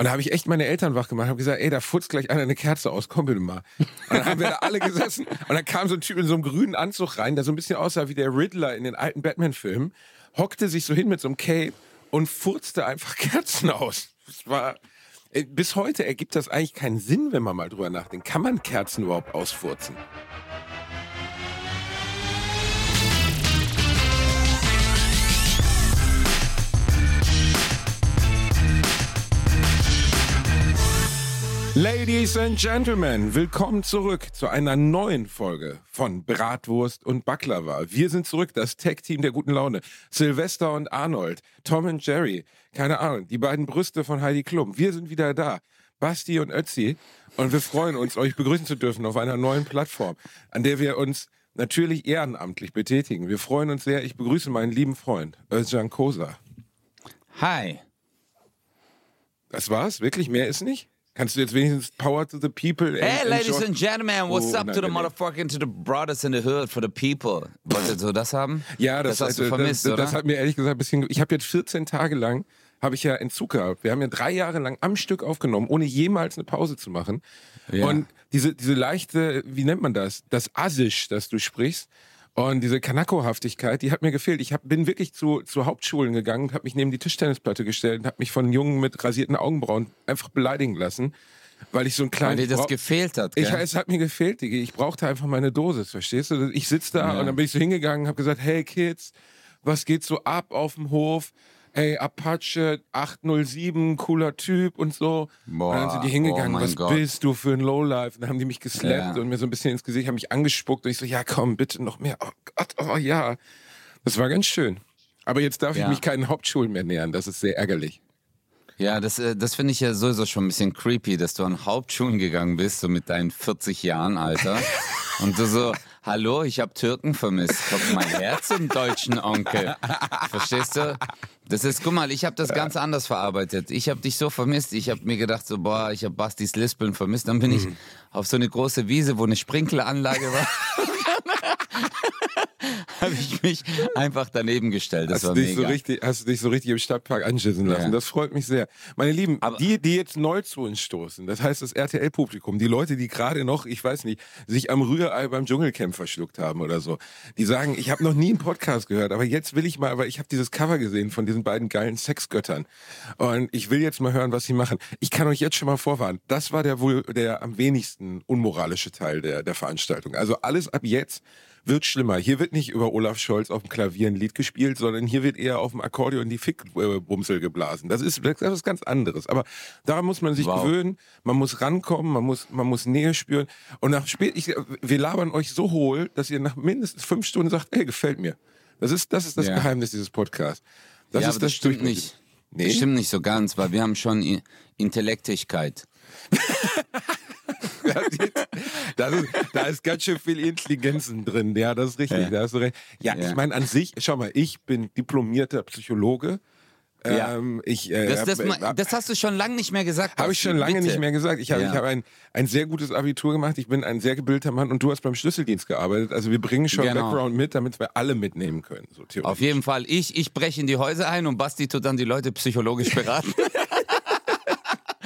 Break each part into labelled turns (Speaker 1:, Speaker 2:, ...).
Speaker 1: Und da habe ich echt meine Eltern wach gemacht, habe gesagt, ey, da futzt gleich einer eine Kerze aus, komm bitte mal. Und dann haben wir da alle gesessen und dann kam so ein Typ in so einem grünen Anzug rein, der so ein bisschen aussah wie der Riddler in den alten Batman-Filmen, hockte sich so hin mit so einem Cape und furzte einfach Kerzen aus. Das war, äh, bis heute ergibt das eigentlich keinen Sinn, wenn man mal drüber nachdenkt. Kann man Kerzen überhaupt ausfurzen? Ladies and Gentlemen, willkommen zurück zu einer neuen Folge von Bratwurst und Baklava. Wir sind zurück, das Tech-Team der guten Laune. Sylvester und Arnold, Tom und Jerry, keine Ahnung, die beiden Brüste von Heidi Klum. Wir sind wieder da. Basti und Ötzi. Und wir freuen uns, euch begrüßen zu dürfen auf einer neuen Plattform, an der wir uns natürlich ehrenamtlich betätigen. Wir freuen uns sehr. Ich begrüße meinen lieben Freund, Özcan Kosa.
Speaker 2: Hi.
Speaker 1: Das war's? Wirklich? Mehr ist nicht? Kannst du jetzt wenigstens Power to the People?
Speaker 2: Hey,
Speaker 1: and
Speaker 2: ladies and gentlemen, what's
Speaker 1: Oh,
Speaker 2: up to the motherfucking, to the brothers in the hood, for the people? Wolltest du das haben?
Speaker 1: Ja, das,
Speaker 2: hast du vermisst,
Speaker 1: das,
Speaker 2: oder?
Speaker 1: das hat mir ehrlich gesagt ein bisschen. Ich habe jetzt 14 Tage lang habe ich ja Entzug gehabt. Wir haben ja drei Jahre lang am Stück aufgenommen, ohne jemals eine Pause zu machen.
Speaker 2: Ja.
Speaker 1: Und diese diese leichte, wie nennt man das? Das Assisch, das du sprichst. Und diese Kanako-Haftigkeit, die hat mir gefehlt. Ich hab, bin wirklich zu, zu Hauptschulen gegangen und habe mich neben die Tischtennisplatte gestellt und habe mich von Jungen mit rasierten Augenbrauen einfach beleidigen lassen, weil ich so einen
Speaker 2: Weil
Speaker 1: kleinen...
Speaker 2: dir das gefehlt hat,
Speaker 1: ich,
Speaker 2: gell?
Speaker 1: es hat mir gefehlt, Digi. Ich brauchte einfach meine Dosis, verstehst du? Ich sitze da
Speaker 2: Ja.
Speaker 1: und dann bin ich so hingegangen und habe gesagt, hey Kids, was geht so ab auf dem Hof? Hey, Apache 807, cooler Typ und so.
Speaker 2: Boah,
Speaker 1: und dann sind die hingegangen,
Speaker 2: oh
Speaker 1: was
Speaker 2: Gott.
Speaker 1: bist du für ein Lowlife? Und dann haben die mich geslappt
Speaker 2: Ja.
Speaker 1: und mir so ein bisschen ins Gesicht, haben mich angespuckt und ich so, ja komm, bitte noch mehr. Oh Gott, oh ja. Das war ganz schön. Aber jetzt darf ich
Speaker 2: Ja.
Speaker 1: mich keinen Hauptschulen mehr nähern, das ist sehr ärgerlich.
Speaker 2: Ja, das, äh, das finde ich ja sowieso schon ein bisschen creepy, dass du an Hauptschulen gegangen bist, so mit deinen 40 Jahren, Alter. Und du so, hallo, ich habe Türken vermisst. Kommt mein Herz im deutschen Onkel. Verstehst du? Das ist, guck mal, ich habe das ganz anders verarbeitet. Ich habe dich so vermisst. Ich habe mir gedacht, so, boah, ich habe Bastis Lispeln vermisst. Dann bin ich
Speaker 1: Mhm.
Speaker 2: auf so eine große Wiese, wo eine Sprinkleranlage war. habe ich mich einfach daneben gestellt. Das
Speaker 1: Hast du, dich so
Speaker 2: mega.
Speaker 1: richtig, hast du dich so richtig im Stadtpark anschissen lassen.
Speaker 2: Ja.
Speaker 1: Das freut mich sehr. Meine Lieben,
Speaker 2: Aber-
Speaker 1: die, die jetzt neu zu uns stoßen, das heißt das RTL-Publikum, die Leute, die gerade noch, ich weiß nicht, sich am Rührei beim Dschungelcamp verschluckt haben oder so, die sagen, ich habe noch nie einen Podcast gehört, aber jetzt will ich mal, weil ich habe dieses Cover gesehen von diesen beiden geilen Sexgöttern und ich will jetzt mal hören, was sie machen. Ich kann euch jetzt schon mal vorwarnen, das war der wohl der am wenigsten unmoralische Teil der, der Veranstaltung. Also alles ab jetzt wird schlimmer. Hier wird nicht über Olaf Scholz auf dem Klavier ein Lied gespielt, sondern hier wird eher auf dem Akkordeon die Fickbumsel geblasen. Das ist, das ist was ganz anderes. Aber daran muss man sich
Speaker 2: Wow.
Speaker 1: gewöhnen. Man muss rankommen, man muss, man muss Nähe spüren. Und nach spät, ich, wir labern euch so hohl, dass ihr nach mindestens fünf Stunden sagt, ey, gefällt mir. Das ist, das ist das
Speaker 2: Ja.
Speaker 1: Geheimnis dieses Podcasts. Das
Speaker 2: ja,
Speaker 1: ist
Speaker 2: aber das stimmt nicht.
Speaker 1: Nee?
Speaker 2: Das stimmt nicht so ganz, weil wir haben schon Intellektigkeit.
Speaker 1: Das ist, das ist, da ist ganz schön viel Intelligenzen drin. Ja, das ist richtig.
Speaker 2: Ja.
Speaker 1: Da hast du recht. Ja,
Speaker 2: Ja.
Speaker 1: ich meine an sich, schau mal, ich bin diplomierter Psychologe.
Speaker 2: Ja.
Speaker 1: Ähm, ich, äh,
Speaker 2: Das, das,
Speaker 1: hab-
Speaker 2: ma- das hast du schon lange nicht mehr gesagt.
Speaker 1: habe ich schon lange
Speaker 2: bitte.
Speaker 1: nicht mehr gesagt. Ich habe
Speaker 2: Ja.
Speaker 1: ich hab ein, ein sehr gutes Abitur gemacht. Ich bin ein sehr gebildeter Mann und du hast beim Schlüsseldienst gearbeitet. Also wir bringen schon
Speaker 2: Genau.
Speaker 1: Background mit, damit wir alle mitnehmen können. So.
Speaker 2: Auf jeden Fall, ich, ich breche in die Häuser ein und Basti tut dann die Leute psychologisch beraten.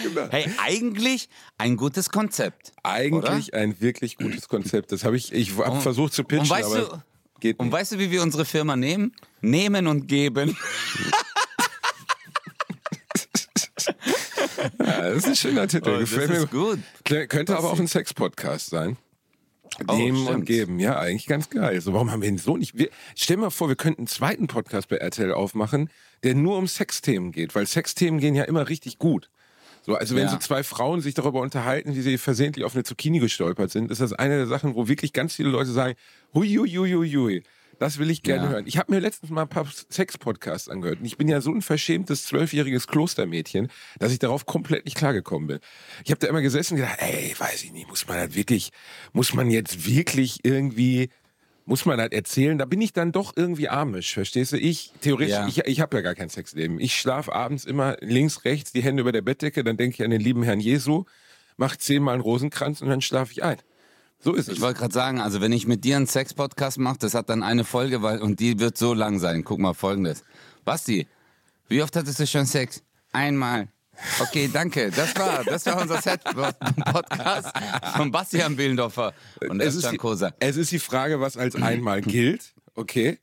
Speaker 1: Genau.
Speaker 2: hey, eigentlich ein gutes Konzept.
Speaker 1: Eigentlich ein wirklich gutes Konzept. Das habe ich, ich habe
Speaker 2: Und-
Speaker 1: versucht zu pitchen,
Speaker 2: und weißt
Speaker 1: aber
Speaker 2: du-
Speaker 1: geht
Speaker 2: Und
Speaker 1: nicht.
Speaker 2: weißt du, wie wir unsere Firma nehmen? Nehmen und geben.
Speaker 1: Ja, das ist ein schöner Titel.
Speaker 2: Oh, das
Speaker 1: Gefällt
Speaker 2: ist
Speaker 1: mir
Speaker 2: gut.
Speaker 1: Könnte aber auch ein Sex-Podcast sein.
Speaker 2: Oh,
Speaker 1: Nehmen und
Speaker 2: stimmt.
Speaker 1: geben. Ja, eigentlich ganz geil. So, warum haben wir ihn so nicht? Wir, stell mal vor, wir könnten einen zweiten Podcast bei RTL aufmachen, der nur um Sexthemen geht, weil Sexthemen gehen ja immer richtig gut. So, also wenn
Speaker 2: Ja.
Speaker 1: so zwei Frauen sich darüber unterhalten, wie sie versehentlich auf eine Zucchini gestolpert sind, ist das eine der Sachen, wo wirklich ganz viele Leute sagen, hui, hui, hui, hui, hui. Das will ich gerne
Speaker 2: Ja.
Speaker 1: hören. Ich habe mir letztens mal ein paar Sex-Podcasts angehört und ich bin ja so ein verschämtes zwölfjähriges Klostermädchen, dass ich darauf komplett nicht klargekommen bin. Ich habe da immer gesessen und gedacht, ey, weiß ich nicht, muss man das wirklich, muss man jetzt wirklich irgendwie, muss man das erzählen? Da bin ich dann doch irgendwie amisch, verstehst du? Ich, theoretisch,
Speaker 2: Ja.
Speaker 1: ich, ich habe ja gar kein Sexleben. Ich schlafe abends immer links, rechts, die Hände über der Bettdecke, dann denke ich an den lieben Herrn Jesu, mach zehnmal einen Rosenkranz und dann schlafe ich ein. So ist es.
Speaker 2: Ich wollte gerade sagen, also wenn ich mit dir einen Sex-Podcast mache, das hat dann eine Folge, weil und die wird so lang sein. Guck mal folgendes. Basti, wie oft hattest du schon Sex? Einmal. Okay, danke. Das war, das war unser Set-Podcast von Bastian Billendorfer und
Speaker 1: es, ist die, es ist die Frage, was als einmal gilt. Okay.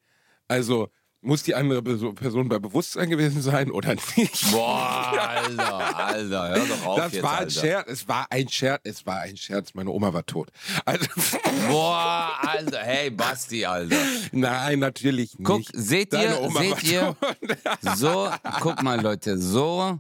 Speaker 1: Also muss die andere Perso- Person bei Bewusstsein gewesen sein oder nicht?
Speaker 2: Boah, Alter, Alter, hör doch auf
Speaker 1: Das
Speaker 2: jetzt,
Speaker 1: war ein
Speaker 2: Alter.
Speaker 1: Scherz, es war ein Scherz, es war ein Scherz. Meine Oma war tot. Also,
Speaker 2: Boah, Alter, hey Basti, Alter.
Speaker 1: nein, natürlich nicht.
Speaker 2: Guck, seht
Speaker 1: Deine
Speaker 2: ihr,
Speaker 1: Oma
Speaker 2: seht ihr,
Speaker 1: tot.
Speaker 2: so, guck mal Leute, so,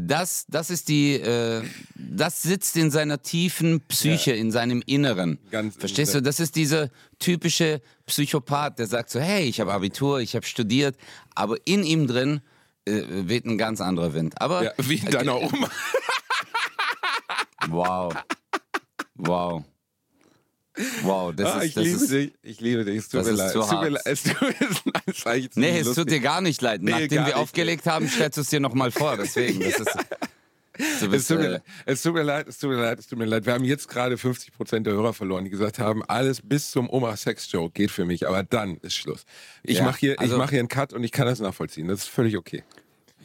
Speaker 2: das, das ist die, äh, das sitzt in seiner tiefen Psyche, in seinem Inneren.
Speaker 1: Ganz
Speaker 2: Verstehst du, das ist diese typische Psychopath, der sagt so, hey, ich habe Abitur, ich habe studiert, aber in ihm drin äh, weht ein ganz anderer Wind. Aber,
Speaker 1: Ja, wie in deiner Oma.
Speaker 2: wow, wow. Wow, das
Speaker 1: Ah,
Speaker 2: ist,
Speaker 1: ich
Speaker 2: das
Speaker 1: liebe
Speaker 2: ist,
Speaker 1: dich. Ich liebe dich. Es tut mir leid.
Speaker 2: zu
Speaker 1: Es tut mir leid. Es tut mir leid.
Speaker 2: Nee, es tut dir gar nicht leid.
Speaker 1: Nee,
Speaker 2: Nachdem wir
Speaker 1: nicht.
Speaker 2: aufgelegt haben, stellst du es dir nochmal vor. Deswegen, das ist. Du
Speaker 1: Es tut, mir,
Speaker 2: äh,
Speaker 1: leid, es tut mir leid, es tut mir leid, es tut mir leid. Wir haben jetzt gerade 50 Prozent der Hörer verloren, die gesagt haben, alles bis zum Oma-Sex-Joke geht für mich, aber dann ist Schluss. Ich
Speaker 2: Ja,
Speaker 1: mache hier,
Speaker 2: also-
Speaker 1: ich mach hier einen Cut und ich kann das nachvollziehen. Das ist völlig okay.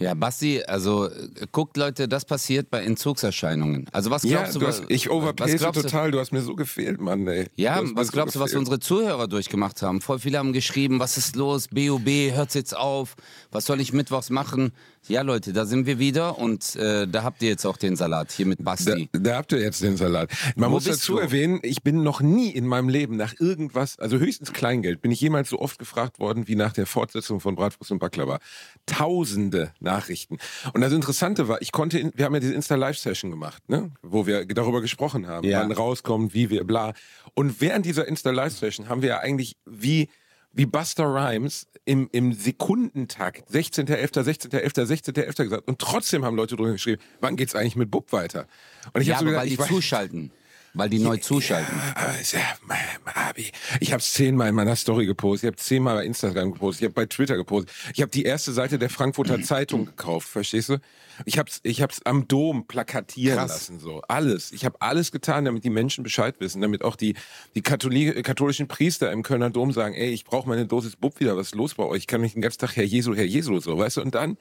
Speaker 2: Ja, Basti, also äh, guckt Leute, das passiert bei Entzugserscheinungen. Also was
Speaker 1: Ja,
Speaker 2: glaubst du?
Speaker 1: du hast, ich
Speaker 2: was
Speaker 1: overpace
Speaker 2: glaubst du-
Speaker 1: total. Du hast mir so gefehlt, Mann. Ey.
Speaker 2: Ja,
Speaker 1: hast
Speaker 2: was
Speaker 1: so
Speaker 2: glaubst du, was unsere Zuhörer durchgemacht haben? Voll viele haben geschrieben, was ist los? BOB, hört's jetzt auf? Was soll ich mittwochs machen? Ja, Leute, da sind wir wieder und äh, da habt ihr jetzt auch den Salat hier mit
Speaker 1: Da,
Speaker 2: Basti.
Speaker 1: da habt ihr jetzt den Salat. Man
Speaker 2: Wo
Speaker 1: muss dazu
Speaker 2: du?
Speaker 1: erwähnen, ich bin noch nie in meinem Leben nach irgendwas, also höchstens Kleingeld, bin ich jemals so oft gefragt worden wie nach der Fortsetzung von Bratwurst und Baklava. Tausende Nachrichten. Und das Interessante war, ich konnte, in, wir haben ja diese Insta-Live-Session gemacht, ne? wo wir darüber gesprochen haben,
Speaker 2: Ja.
Speaker 1: wann rauskommt, wie wir, bla. Und während dieser Insta-Live-Session haben wir ja eigentlich wie wie Buster Rhymes im, im Sekundentakt 16.11., 16.11., 16.11. gesagt. Und trotzdem haben Leute drüber geschrieben, wann geht's eigentlich mit Bub weiter? Und ich
Speaker 2: Ja,
Speaker 1: hab so gedacht,
Speaker 2: weil die
Speaker 1: ich weiß-
Speaker 2: zuschalten. Weil die neu zuschalten.
Speaker 1: ja, Abi. Ich habe es zehnmal in meiner Story gepostet, ich habe zehnmal bei Instagram gepostet, ich habe bei Twitter gepostet, ich habe die erste Seite der Frankfurter Zeitung gekauft, verstehst du? Ich hab's, ich hab's am Dom plakatieren
Speaker 2: Krass.
Speaker 1: lassen, so alles. Ich habe alles getan, damit die Menschen Bescheid wissen, damit auch die die Katholi katholischen Priester im Kölner Dom sagen, ey, ich brauche meine Dosis Bub wieder, was ist los bei euch? Ich kann nicht den ganzen Tag Herr Jesu, Herr Jesu, so, weißt du? Und dann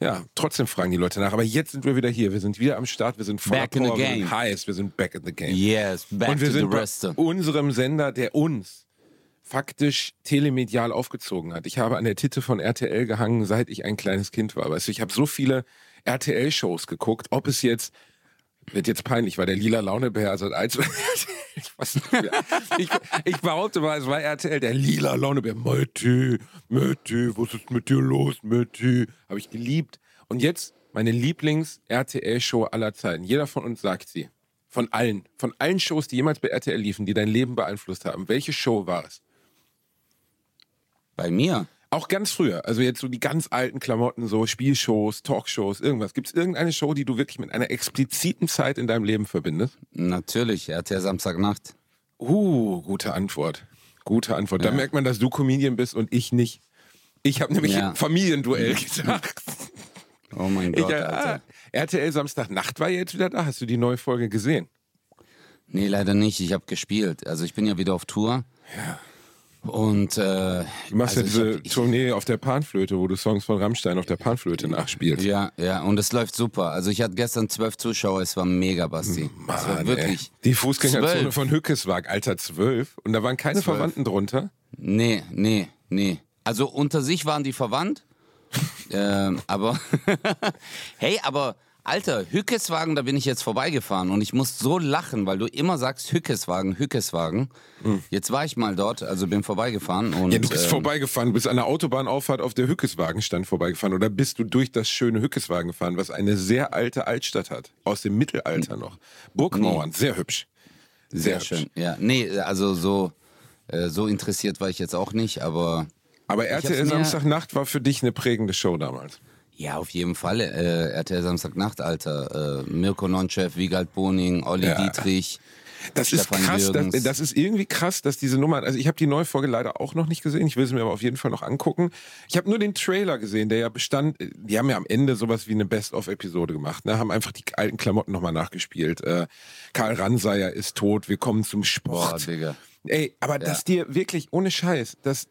Speaker 1: ja, trotzdem fragen die Leute nach. Aber jetzt sind wir wieder hier. Wir sind wieder am Start. Wir sind voller
Speaker 2: Back in the
Speaker 1: Power, wir
Speaker 2: game.
Speaker 1: sind heiß. Wir sind back in the game.
Speaker 2: Yes, back
Speaker 1: Und wir
Speaker 2: to the
Speaker 1: sind bei unserem Sender, der uns faktisch telemedial aufgezogen hat. Ich habe an der Titte von RTL gehangen, seit ich ein kleines Kind war. Weißt du, ich habe so viele RTL-Shows geguckt, ob es jetzt wird jetzt peinlich, weil der lila Launebär also als ich, weiß nicht ich, ich behaupte mal, es war RTL, der lila Launebär. Mötti, Mötti, was ist mit dir los, Mötti? Habe ich geliebt. Und jetzt meine Lieblings-RTL-Show aller Zeiten. Jeder von uns sagt sie. Von allen. Von allen Shows, die jemals bei RTL liefen, die dein Leben beeinflusst haben. Welche Show war es?
Speaker 2: Bei mir?
Speaker 1: Auch ganz früher. Also jetzt so die ganz alten Klamotten, so Spielshows, Talkshows, irgendwas. Gibt es irgendeine Show, die du wirklich mit einer expliziten Zeit in deinem Leben verbindest?
Speaker 2: Natürlich, RTL Samstagnacht.
Speaker 1: Uh, gute Antwort. Gute Antwort. Da merkt man, dass du Comedian bist und ich nicht. Ich habe nämlich
Speaker 2: Ja.
Speaker 1: ein Familienduell gedacht.
Speaker 2: Oh mein
Speaker 1: Ich,
Speaker 2: Gott,
Speaker 1: äh,
Speaker 2: Alter.
Speaker 1: ah, RTL Samstagnacht war jetzt wieder da. Hast du die neue Folge gesehen?
Speaker 2: Nee, leider nicht. Ich habe gespielt. Also ich bin ja wieder auf Tour. Ja. Und äh,
Speaker 1: Du machst
Speaker 2: also
Speaker 1: ja diese
Speaker 2: hab-
Speaker 1: Tournee auf der Panflöte, wo du Songs von Rammstein auf der Panflöte nachspielst.
Speaker 2: Ja, ja, und es läuft super. Also ich hatte gestern zwölf Zuschauer, es war mega, Basti. es war
Speaker 1: Mann,
Speaker 2: wirklich.
Speaker 1: Ey. Die Fußgängerzone
Speaker 2: Zwölf.
Speaker 1: von Hückeswag, Alter, zwölf. Und da waren keine
Speaker 2: Zwölf.
Speaker 1: Verwandten drunter.
Speaker 2: Nee, nee, nee. Also unter sich waren die verwandt. ähm, aber hey, aber Alter, Hückeswagen, da bin ich jetzt vorbeigefahren und ich muss so lachen, weil du immer sagst Hückeswagen, Hückeswagen. Jetzt war ich mal dort, also bin vorbeigefahren und
Speaker 1: Ja, du bist
Speaker 2: ähm,
Speaker 1: vorbeigefahren, du bist an der Autobahnauffahrt auf der Hückeswagenstand vorbeigefahren oder bist du durch das schöne Hückeswagen gefahren, was eine sehr alte Altstadt hat, aus dem Mittelalter noch. Burgmauern, sehr hübsch.
Speaker 2: sehr
Speaker 1: hübsch.
Speaker 2: schön. Ja, nee, also so äh, so interessiert war ich jetzt auch nicht, aber
Speaker 1: Aber RTL Samstagnacht war für dich eine prägende Show damals.
Speaker 2: Ja, auf jeden Fall. Äh, RTL Samstagnacht, Alter. Äh, Mirko Nonchev, Wiegald Boning, Olli
Speaker 1: Ja.
Speaker 2: Dietrich.
Speaker 1: Das ist
Speaker 2: Stefan
Speaker 1: krass, das, das ist irgendwie krass, dass diese Nummer, also ich habe die neue Folge leider auch noch nicht gesehen, ich will sie mir aber auf jeden Fall noch angucken. Ich habe nur den Trailer gesehen, der ja bestand, die haben ja am Ende sowas wie eine Best-of-Episode gemacht, ne? haben einfach die alten Klamotten nochmal nachgespielt. Äh, Karl Ranseier ist tot, wir kommen zum
Speaker 2: Boah,
Speaker 1: Sport.
Speaker 2: Digga.
Speaker 1: Ey, aber dass dir wirklich ohne Scheiß, dass,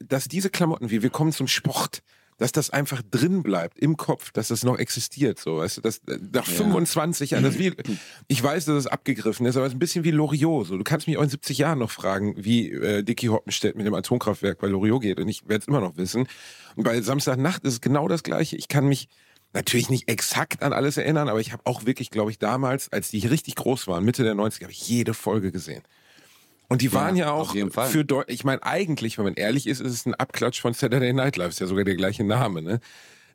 Speaker 1: dass diese Klamotten wie wir kommen zum Sport dass das einfach drin bleibt im Kopf, dass das noch existiert, so, weißt du, das, äh, nach 25 Jahren, das wie, ich weiß, dass es abgegriffen ist, aber es ist ein bisschen wie Loriot, so. Du kannst mich auch in 70 Jahren noch fragen, wie äh, Dicky Hoppenstedt mit dem Atomkraftwerk bei Loriot geht und ich werde es immer noch wissen. Und bei Samstagnacht ist es genau das Gleiche. Ich kann mich natürlich nicht exakt an alles erinnern, aber ich habe auch wirklich, glaube ich, damals, als die richtig groß waren, Mitte der 90er, habe ich jede Folge gesehen. Und die waren ja,
Speaker 2: Ja,
Speaker 1: auch für Deu ich meine, eigentlich, wenn man ehrlich ist, ist es ein Abklatsch von Saturday Night Live, ist ja sogar der gleiche Name, ne?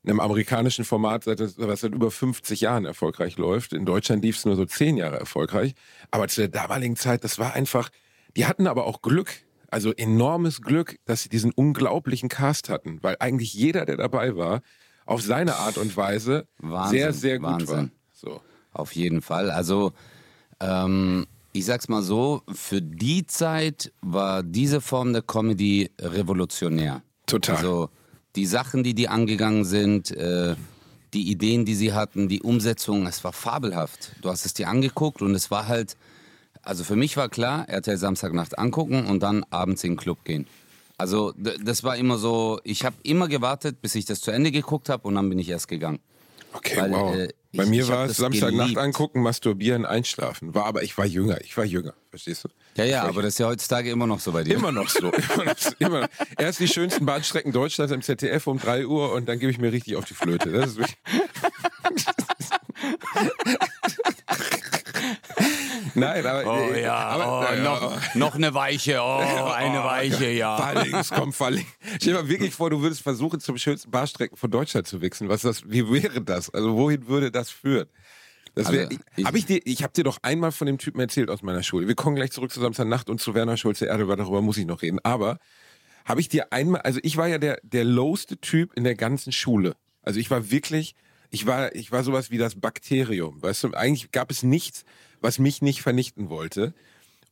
Speaker 1: In einem amerikanischen Format, seit, was seit über 50 Jahren erfolgreich läuft. In Deutschland lief es nur so 10 Jahre erfolgreich. Aber zu der damaligen Zeit, das war einfach, die hatten aber auch Glück. Also enormes Glück, dass sie diesen unglaublichen Cast hatten, weil eigentlich jeder, der dabei war, auf seine Art und Weise
Speaker 2: Wahnsinn,
Speaker 1: sehr, sehr gut war.
Speaker 2: Wahnsinn.
Speaker 1: So.
Speaker 2: Auf jeden Fall. Also, ähm, ich sag's mal so, für die Zeit war diese Form der Comedy revolutionär.
Speaker 1: Total.
Speaker 2: Also, die Sachen, die die angegangen sind, äh, die Ideen, die sie hatten, die Umsetzung, es war fabelhaft. Du hast es dir angeguckt und es war halt, also für mich war klar, RTL Samstagnacht angucken und dann abends in den Club gehen. Also das war immer so, ich habe immer gewartet, bis ich das zu Ende geguckt habe und dann bin ich erst gegangen.
Speaker 1: Okay,
Speaker 2: Weil,
Speaker 1: wow.
Speaker 2: äh,
Speaker 1: Bei
Speaker 2: ich-
Speaker 1: mir
Speaker 2: ich hab
Speaker 1: war es Samstagnacht angucken, masturbieren, einschlafen. War aber ich war jünger, ich war jünger, verstehst du?
Speaker 2: Ja, ja, aber das ist ja heutzutage immer noch so bei dir.
Speaker 1: Immer noch so. Immer noch, so, immer noch. Erst die schönsten Bahnstrecken Deutschlands im ZDF um 3 Uhr und dann gebe ich mir richtig auf die Flöte. Das ist wirklich Nein, aber.
Speaker 2: Oh
Speaker 1: äh,
Speaker 2: ja,
Speaker 1: aber,
Speaker 2: oh,
Speaker 1: ja,
Speaker 2: noch, noch eine Weiche, oh, eine Weiche, ja.
Speaker 1: Verlinks, komm, verlinks. Stell dir mal wirklich vor, du würdest versuchen, zum schönsten Bahnstrecken von Deutschland zu wichsen. Was das, wie wäre das? Also, wohin würde das führen? Das wär,
Speaker 2: Also,
Speaker 1: ich habe ich dir, ich habe dir doch einmal von dem Typen erzählt aus meiner Schule. Wir kommen gleich zurück zu Samstagnacht und zu Werner Schulze Erde, weil darüber muss ich noch reden. Aber habe ich dir einmal, also ich war ja der, der lowste Typ in der ganzen Schule. Also ich war wirklich, ich war, ich war sowas wie das Bakterium. Weißt du, eigentlich gab es nichts, was mich nicht vernichten wollte.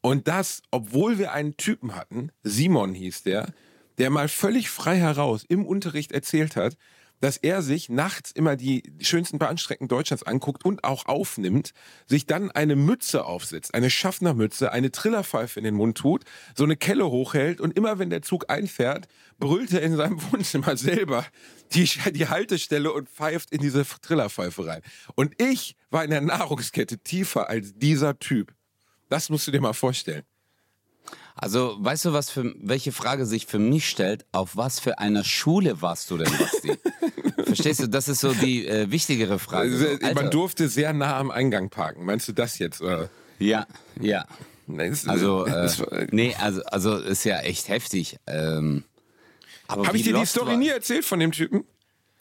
Speaker 1: Und das, obwohl wir einen Typen hatten, Simon hieß der, der mal völlig frei heraus im Unterricht erzählt hat, dass er sich nachts immer die schönsten Bahnstrecken Deutschlands anguckt und auch aufnimmt, sich dann eine Mütze aufsetzt, eine Schaffnermütze, eine Trillerpfeife in den Mund tut, so eine Kelle hochhält und immer wenn der Zug einfährt, brüllt er in seinem Wohnzimmer selber die, die Haltestelle und pfeift in diese Trillerpfeife rein. Und ich war in der Nahrungskette tiefer als dieser Typ. Das musst du dir mal vorstellen.
Speaker 2: Also, weißt du, was für, welche Frage sich für mich stellt? Auf was für einer Schule warst du denn, Basti? Verstehst du, das ist so die äh, wichtigere Frage. So,
Speaker 1: Also,
Speaker 2: Alter.
Speaker 1: man durfte sehr nah am Eingang parken. Meinst du das jetzt? Oder?
Speaker 2: Ja, ja.
Speaker 1: Nein, es-
Speaker 2: Also, äh, nee, also, also ist ja echt heftig. Ähm,
Speaker 1: Habe ich dir die Story
Speaker 2: war,
Speaker 1: nie erzählt von dem Typen?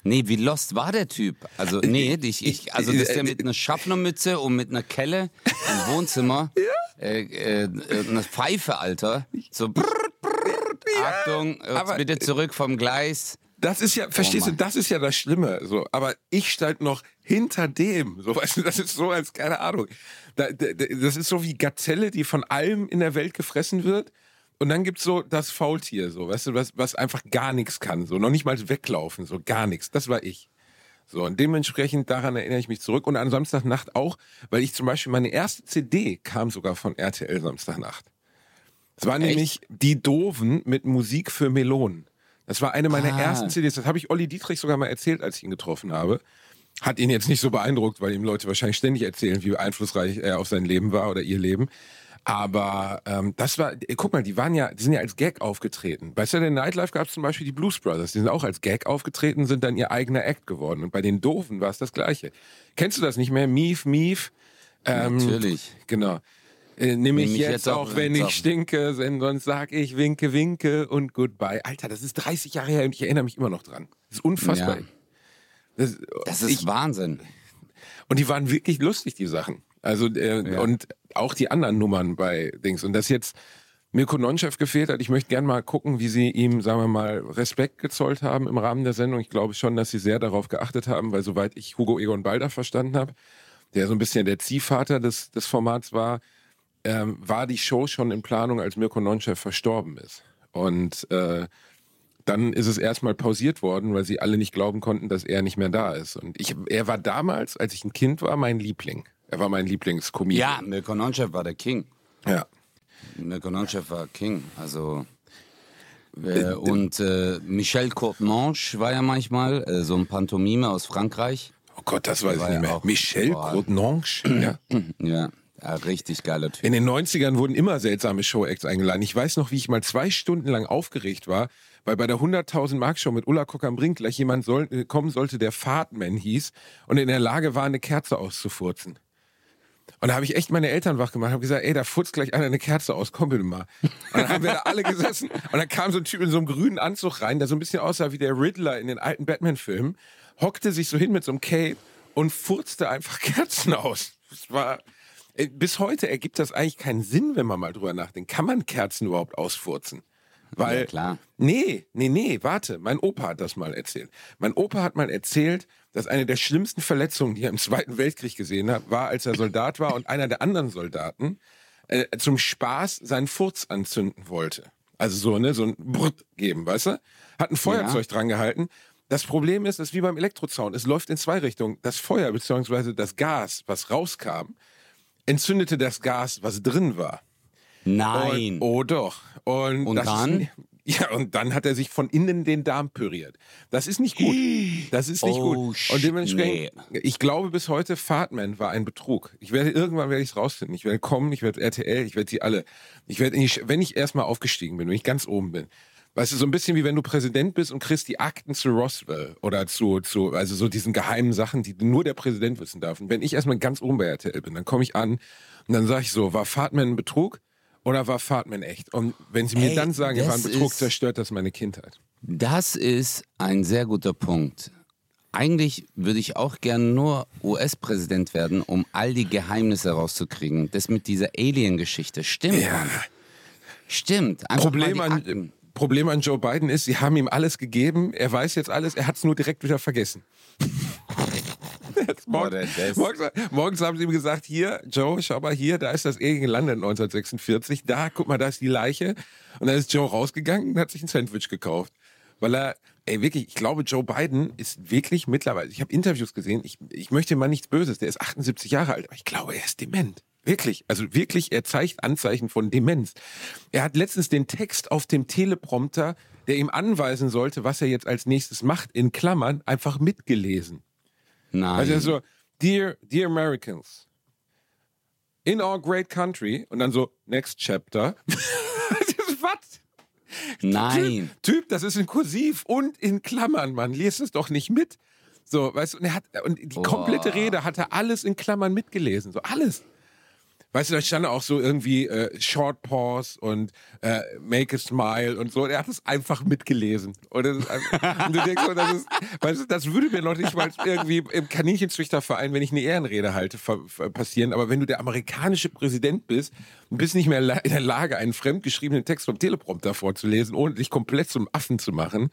Speaker 2: Nee, wie lost war der Typ? Also, nee, ich, ich, also, dass der mit einer Schaffnermütze und mit einer Kelle im Wohnzimmer, äh, äh, eine Pfeife, Alter, so, brrr, brrr, Achtung, jetzt
Speaker 1: aber-
Speaker 2: bitte zurück vom Gleis.
Speaker 1: Das ist ja, verstehst du,
Speaker 2: Mann.
Speaker 1: das ist ja das Schlimme. So, aber ich stand noch hinter dem. So, weißt du, das ist so als keine Ahnung. Da, da, das ist so wie Gazelle, die von allem in der Welt gefressen wird. Und dann gibt's so das Faultier, so, weißt du, was, was einfach gar nichts kann, so noch nicht mal weglaufen, so gar nichts. Das war ich. So, und dementsprechend daran erinnere ich mich zurück. Und an Samstagnacht auch, weil ich zum Beispiel meine erste CD kam sogar von RTL Samstagnacht. Es war nämlich Die Doofen mit Musik für Melonen. Das war eine meiner
Speaker 2: Ah.
Speaker 1: ersten CDs. Das habe ich Olli Dietrich sogar mal erzählt, als ich ihn getroffen habe. Hat ihn jetzt nicht so beeindruckt, weil ihm Leute wahrscheinlich ständig erzählen, wie einflussreich er auf sein Leben war oder ihr Leben. Aber ähm, das war, guck mal, die waren ja, die sind ja als Gag aufgetreten. Bei Saturday Night Live gab es zum Beispiel die Blues Brothers, die sind auch als Gag aufgetreten, sind dann ihr eigener Act geworden. Und bei den Doofen war es das Gleiche. Kennst du das nicht mehr? Mief, Mief. Ähm,
Speaker 2: Natürlich.
Speaker 1: Genau. Äh, nimm mich jetzt,
Speaker 2: jetzt
Speaker 1: auch, wenn ich stinke, denn sonst sag ich winke, winke und goodbye. Alter, das ist 30 Jahre her und ich erinnere mich immer noch dran. Das ist unfassbar.
Speaker 2: Ja.
Speaker 1: Das,
Speaker 2: Das ist
Speaker 1: ich,
Speaker 2: Wahnsinn.
Speaker 1: und die waren wirklich lustig, die Sachen. Also, äh,
Speaker 2: Ja.
Speaker 1: und auch die anderen Nummern bei Dings. Und dass jetzt Mirko Nonchef gefehlt hat, ich möchte gern mal gucken, wie sie ihm, sagen wir mal, Respekt gezollt haben im Rahmen der Sendung. Ich glaube schon, dass sie sehr darauf geachtet haben, weil soweit ich Hugo Egon Balder verstanden habe, der so ein bisschen der Ziehvater des, des Formats war, ähm, war die Show schon in Planung, als Mirko Nonchef verstorben ist. Und äh, dann ist es erstmal pausiert worden, weil sie alle nicht glauben konnten, dass er nicht mehr da ist. Und ich, er war damals, als ich ein Kind war, mein Liebling. Er war mein
Speaker 2: Ja,
Speaker 1: Lieblingskomedian.
Speaker 2: Mirko Nonchev war der King.
Speaker 1: Ja.
Speaker 2: Mirko Nonchev war King. Also, Äh, und äh, Michel Courtemanche war ja manchmal, äh, so ein Pantomime aus Frankreich.
Speaker 1: Oh Gott, das weiß ich nicht
Speaker 2: ja
Speaker 1: mehr.
Speaker 2: auch-
Speaker 1: Michel
Speaker 2: Boah.
Speaker 1: Courtenanche. Ja.
Speaker 2: Ja, ja richtig geiler Typ.
Speaker 1: In den 90ern wurden immer seltsame Show-Acts eingeladen. Ich weiß noch, wie ich mal zwei Stunden lang aufgeregt war, weil bei der 100.000 Mark Show mit Ulla Kock am Brink gleich jemand soll, äh, kommen sollte, der Fahrtman hieß und in der Lage war, eine Kerze auszufurzen. Und da habe ich echt meine Eltern wach gemacht, habe gesagt, ey, da furzt gleich einer eine Kerze aus, komm bitte mal. Und dann haben wir da alle gesessen und dann kam so ein Typ in so einem grünen Anzug rein, der so ein bisschen aussah wie der Riddler in den alten Batman-Filmen, hockte sich so hin mit so einem Cape und furzte einfach Kerzen aus. Das war, äh, bis heute ergibt das eigentlich keinen Sinn, wenn man mal drüber nachdenkt. Kann man Kerzen überhaupt ausfurzen? Weil,
Speaker 2: Ja, klar.
Speaker 1: Nee, nee, nee, warte. Mein Opa hat das mal erzählt. Mein Opa hat mal erzählt, dass eine der schlimmsten Verletzungen, die er im Zweiten Weltkrieg gesehen hat, war, als er Soldat war und einer der anderen Soldaten äh, zum Spaß seinen Furz anzünden wollte. Also so, ne, so ein Brrt geben, weißt du? Hat ein Feuerzeug dran gehalten. Das Problem ist, ist wie beim Elektrozaun. Es läuft in zwei Richtungen. Das Feuer bzw. das Gas, was rauskam, entzündete das Gas, was drin war.
Speaker 2: Nein.
Speaker 1: Und, oh doch. Und,
Speaker 2: Und dann?
Speaker 1: Ist, ja, und dann hat er sich von innen den Darm püriert. Das ist nicht gut. Das ist nicht
Speaker 2: Oh,
Speaker 1: gut. Und dementsprechend, ich glaube bis heute, Fartman war ein Betrug. Ich werde irgendwann werde ich es rausfinden. Ich werde kommen, ich werde RTL, ich werde sie alle. Ich werde, wenn ich erstmal aufgestiegen bin, wenn ich ganz oben bin. Weißt du, so ein bisschen wie wenn du Präsident bist und kriegst die Akten zu Roswell oder zu, zu, also so diesen geheimen Sachen, die nur der Präsident wissen darf. Und wenn ich erstmal ganz oben bei RTL bin, dann komme ich an und dann sage ich so, war Fartman ein Betrug oder war Fartman echt? Und wenn sie mir
Speaker 2: Ey,
Speaker 1: dann sagen, er war ein Betrug,
Speaker 2: ist-
Speaker 1: zerstört das meine Kindheit.
Speaker 2: Das ist ein sehr guter Punkt. Eigentlich würde ich auch gern nur US-Präsident werden, um all die Geheimnisse rauszukriegen. Das mit dieser Alien-Geschichte. Stimmt,
Speaker 1: Ja.
Speaker 2: Mann. Stimmt. Einfach
Speaker 1: Problem an. Problem an Joe Biden ist, sie haben ihm alles gegeben, er weiß jetzt alles, er hat es nur direkt wieder vergessen. Jetzt morgen,
Speaker 2: Boah, der- der ist-
Speaker 1: morgens, morgens haben sie ihm gesagt, hier, Joe, schau mal hier, da ist das Alien gelandet 1946, da, guck mal, da ist die Leiche. Und dann ist Joe rausgegangen und hat sich ein Sandwich gekauft. Weil er, ey, wirklich, ich glaube, Joe Biden ist wirklich mittlerweile, ich habe Interviews gesehen, ich, ich möchte mal nichts Böses, der ist 78 Jahre alt, aber ich glaube, er ist dement. Wirklich, also wirklich, er zeigt Anzeichen von Demenz. Er hat letztens den Text auf dem Teleprompter, der ihm anweisen sollte, was er jetzt als nächstes macht, in Klammern, einfach mitgelesen.
Speaker 2: Nein.
Speaker 1: Also so, dear, dear Americans, in our great country, und dann so, next chapter. was?
Speaker 2: Nein.
Speaker 1: Typ, typ, das ist in Kursiv und in Klammern, Mann. Lies es doch nicht mit. So, weißt du, und, er hat, und die komplette Rede hat er alles in Klammern mitgelesen. So, alles. Weißt du, da stand auch so irgendwie äh, Short Pause und äh, Make a Smile und so. Und er hat es einfach mitgelesen. Und, einfach, und du denkst so, das, ist, weißt du, das würde mir noch nicht mal irgendwie im Kaninchenzüchterverein, wenn ich eine Ehrenrede halte, passieren. Aber wenn du der amerikanische Präsident bist und bist nicht mehr in der Lage, einen fremdgeschriebenen Text vom Teleprompter vorzulesen, ohne dich komplett zum Affen zu machen,